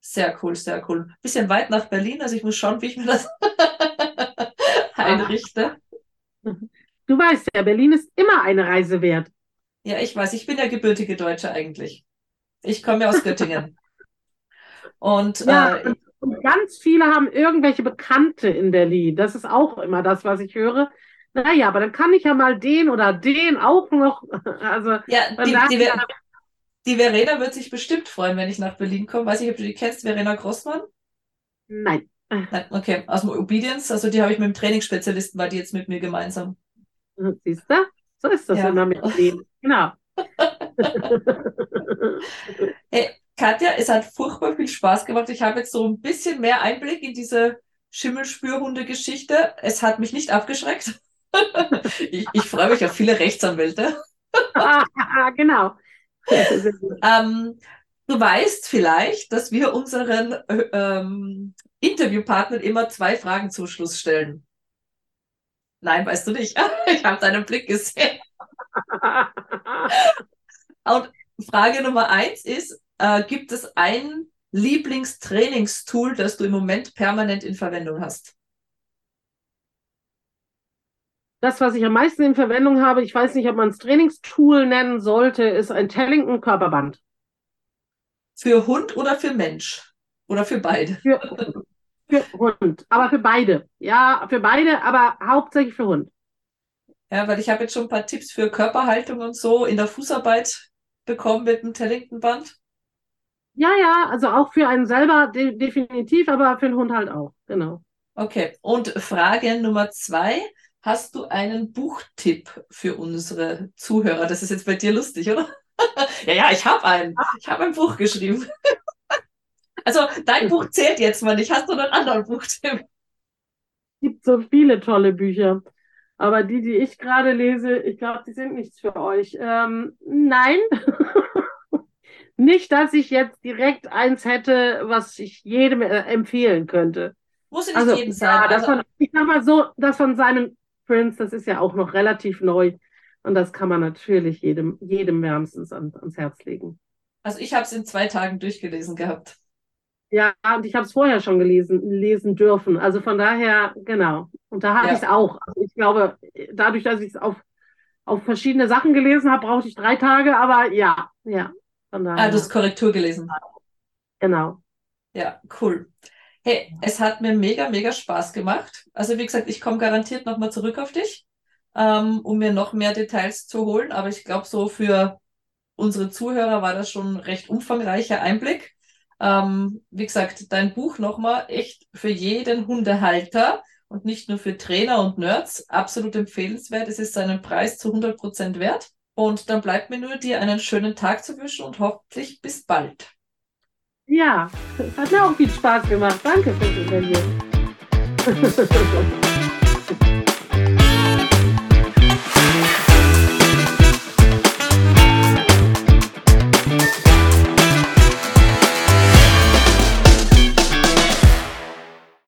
Sehr cool, sehr cool. Bisschen weit nach Berlin, also ich muss schauen, wie ich mir das [LAUGHS] einrichte. Du weißt ja, Berlin ist immer eine Reise wert. Ja, ich weiß, ich bin ja gebürtige Deutsche eigentlich. Ich komme ja aus Göttingen. [LAUGHS] Und, ja, äh, und ganz viele haben irgendwelche Bekannte in Berlin. Das ist auch immer das, was ich höre. Naja, aber dann kann ich ja mal den oder den auch noch. [LAUGHS] Also, ja, die, die, ja, die Verena wird sich bestimmt freuen, wenn ich nach Berlin komme. Weiß ich, ob du die kennst, Verena Grossmann? Nein. Nein. Okay, aus dem Obedience, also die habe ich mit dem Trainingsspezialisten, war die jetzt mit mir gemeinsam. Siehst du? So ist das ja. immer mit denen. Genau. [LAUGHS] hey, Katja, es hat furchtbar viel Spaß gemacht. Ich habe jetzt so ein bisschen mehr Einblick in diese Schimmelspürhunde-Geschichte. Es hat mich nicht abgeschreckt. [LAUGHS] ich, ich freue mich auf viele Rechtsanwälte. [LAUGHS] genau. ähm, du weißt vielleicht, dass wir unseren äh, ähm, Interviewpartnern immer zwei Fragen zum Schluss stellen. Nein, weißt du nicht. ich habe deinen Blick gesehen. Und Frage Nummer eins ist, äh, gibt es ein Lieblingstrainingstool, das du im Moment permanent in Verwendung hast? das, was ich am meisten in Verwendung habe, ich weiß nicht, ob man es Trainingstool nennen sollte, ist ein Tellington Körperband. Für Hund oder für Mensch? Oder für beide? Für, für Hund, aber für beide. Ja, für beide, aber hauptsächlich für Hund. Ja, weil ich habe jetzt schon ein paar Tipps für Körperhaltung und so in der Fußarbeit bekommen mit dem Tellington-Band. Ja, ja, also auch für einen selber de definitiv, aber für den Hund halt auch, genau. Okay, und Frage Nummer zwei. Hast du einen Buchtipp für unsere Zuhörer? Das ist jetzt bei dir lustig, oder? [LAUGHS] ja, ja, ich habe einen. Ich habe ein Buch geschrieben. [LAUGHS] also dein Buch zählt jetzt mal nicht. Hast du einen anderen Buchtipp? Es gibt so viele tolle Bücher. Aber die, die ich gerade lese, ich glaube, die sind nichts für euch. Ähm, nein. [LAUGHS] nicht, dass ich jetzt direkt eins hätte, was ich jedem äh, empfehlen könnte. Muss nicht Also, jedem sein. ja, Also, das von, ich sag mal so, das von seinem Prince, das ist ja auch noch relativ neu. Und das kann man natürlich jedem, jedem wärmstens an, ans Herz legen. also ich habe es in zwei Tagen durchgelesen gehabt. Ja, und ich habe es vorher schon gelesen, lesen dürfen. Also von daher, genau. Und da habe Ja. ich es auch. Also ich glaube, dadurch, dass ich es auf, auf verschiedene Sachen gelesen habe, brauchte ich drei Tage, aber ja, ja. Von daher, Ah, du hast Korrektur gelesen. genau. Ja, cool. Hey, es hat mir mega, mega Spaß gemacht. Also wie gesagt, ich komme garantiert nochmal zurück auf dich, ähm, um mir noch mehr Details zu holen. Aber ich glaube, so für unsere Zuhörer war das schon ein recht umfangreicher Einblick. Ähm, wie gesagt, dein Buch nochmal echt für jeden Hundehalter und nicht nur für Trainer und Nerds absolut empfehlenswert. Es ist seinen Preis zu 100% wert. Und dann bleibt mir nur dir einen schönen Tag zu wünschen und hoffentlich bis bald. Ja, es hat mir auch viel Spaß gemacht. Danke fürs Interview. [LAUGHS]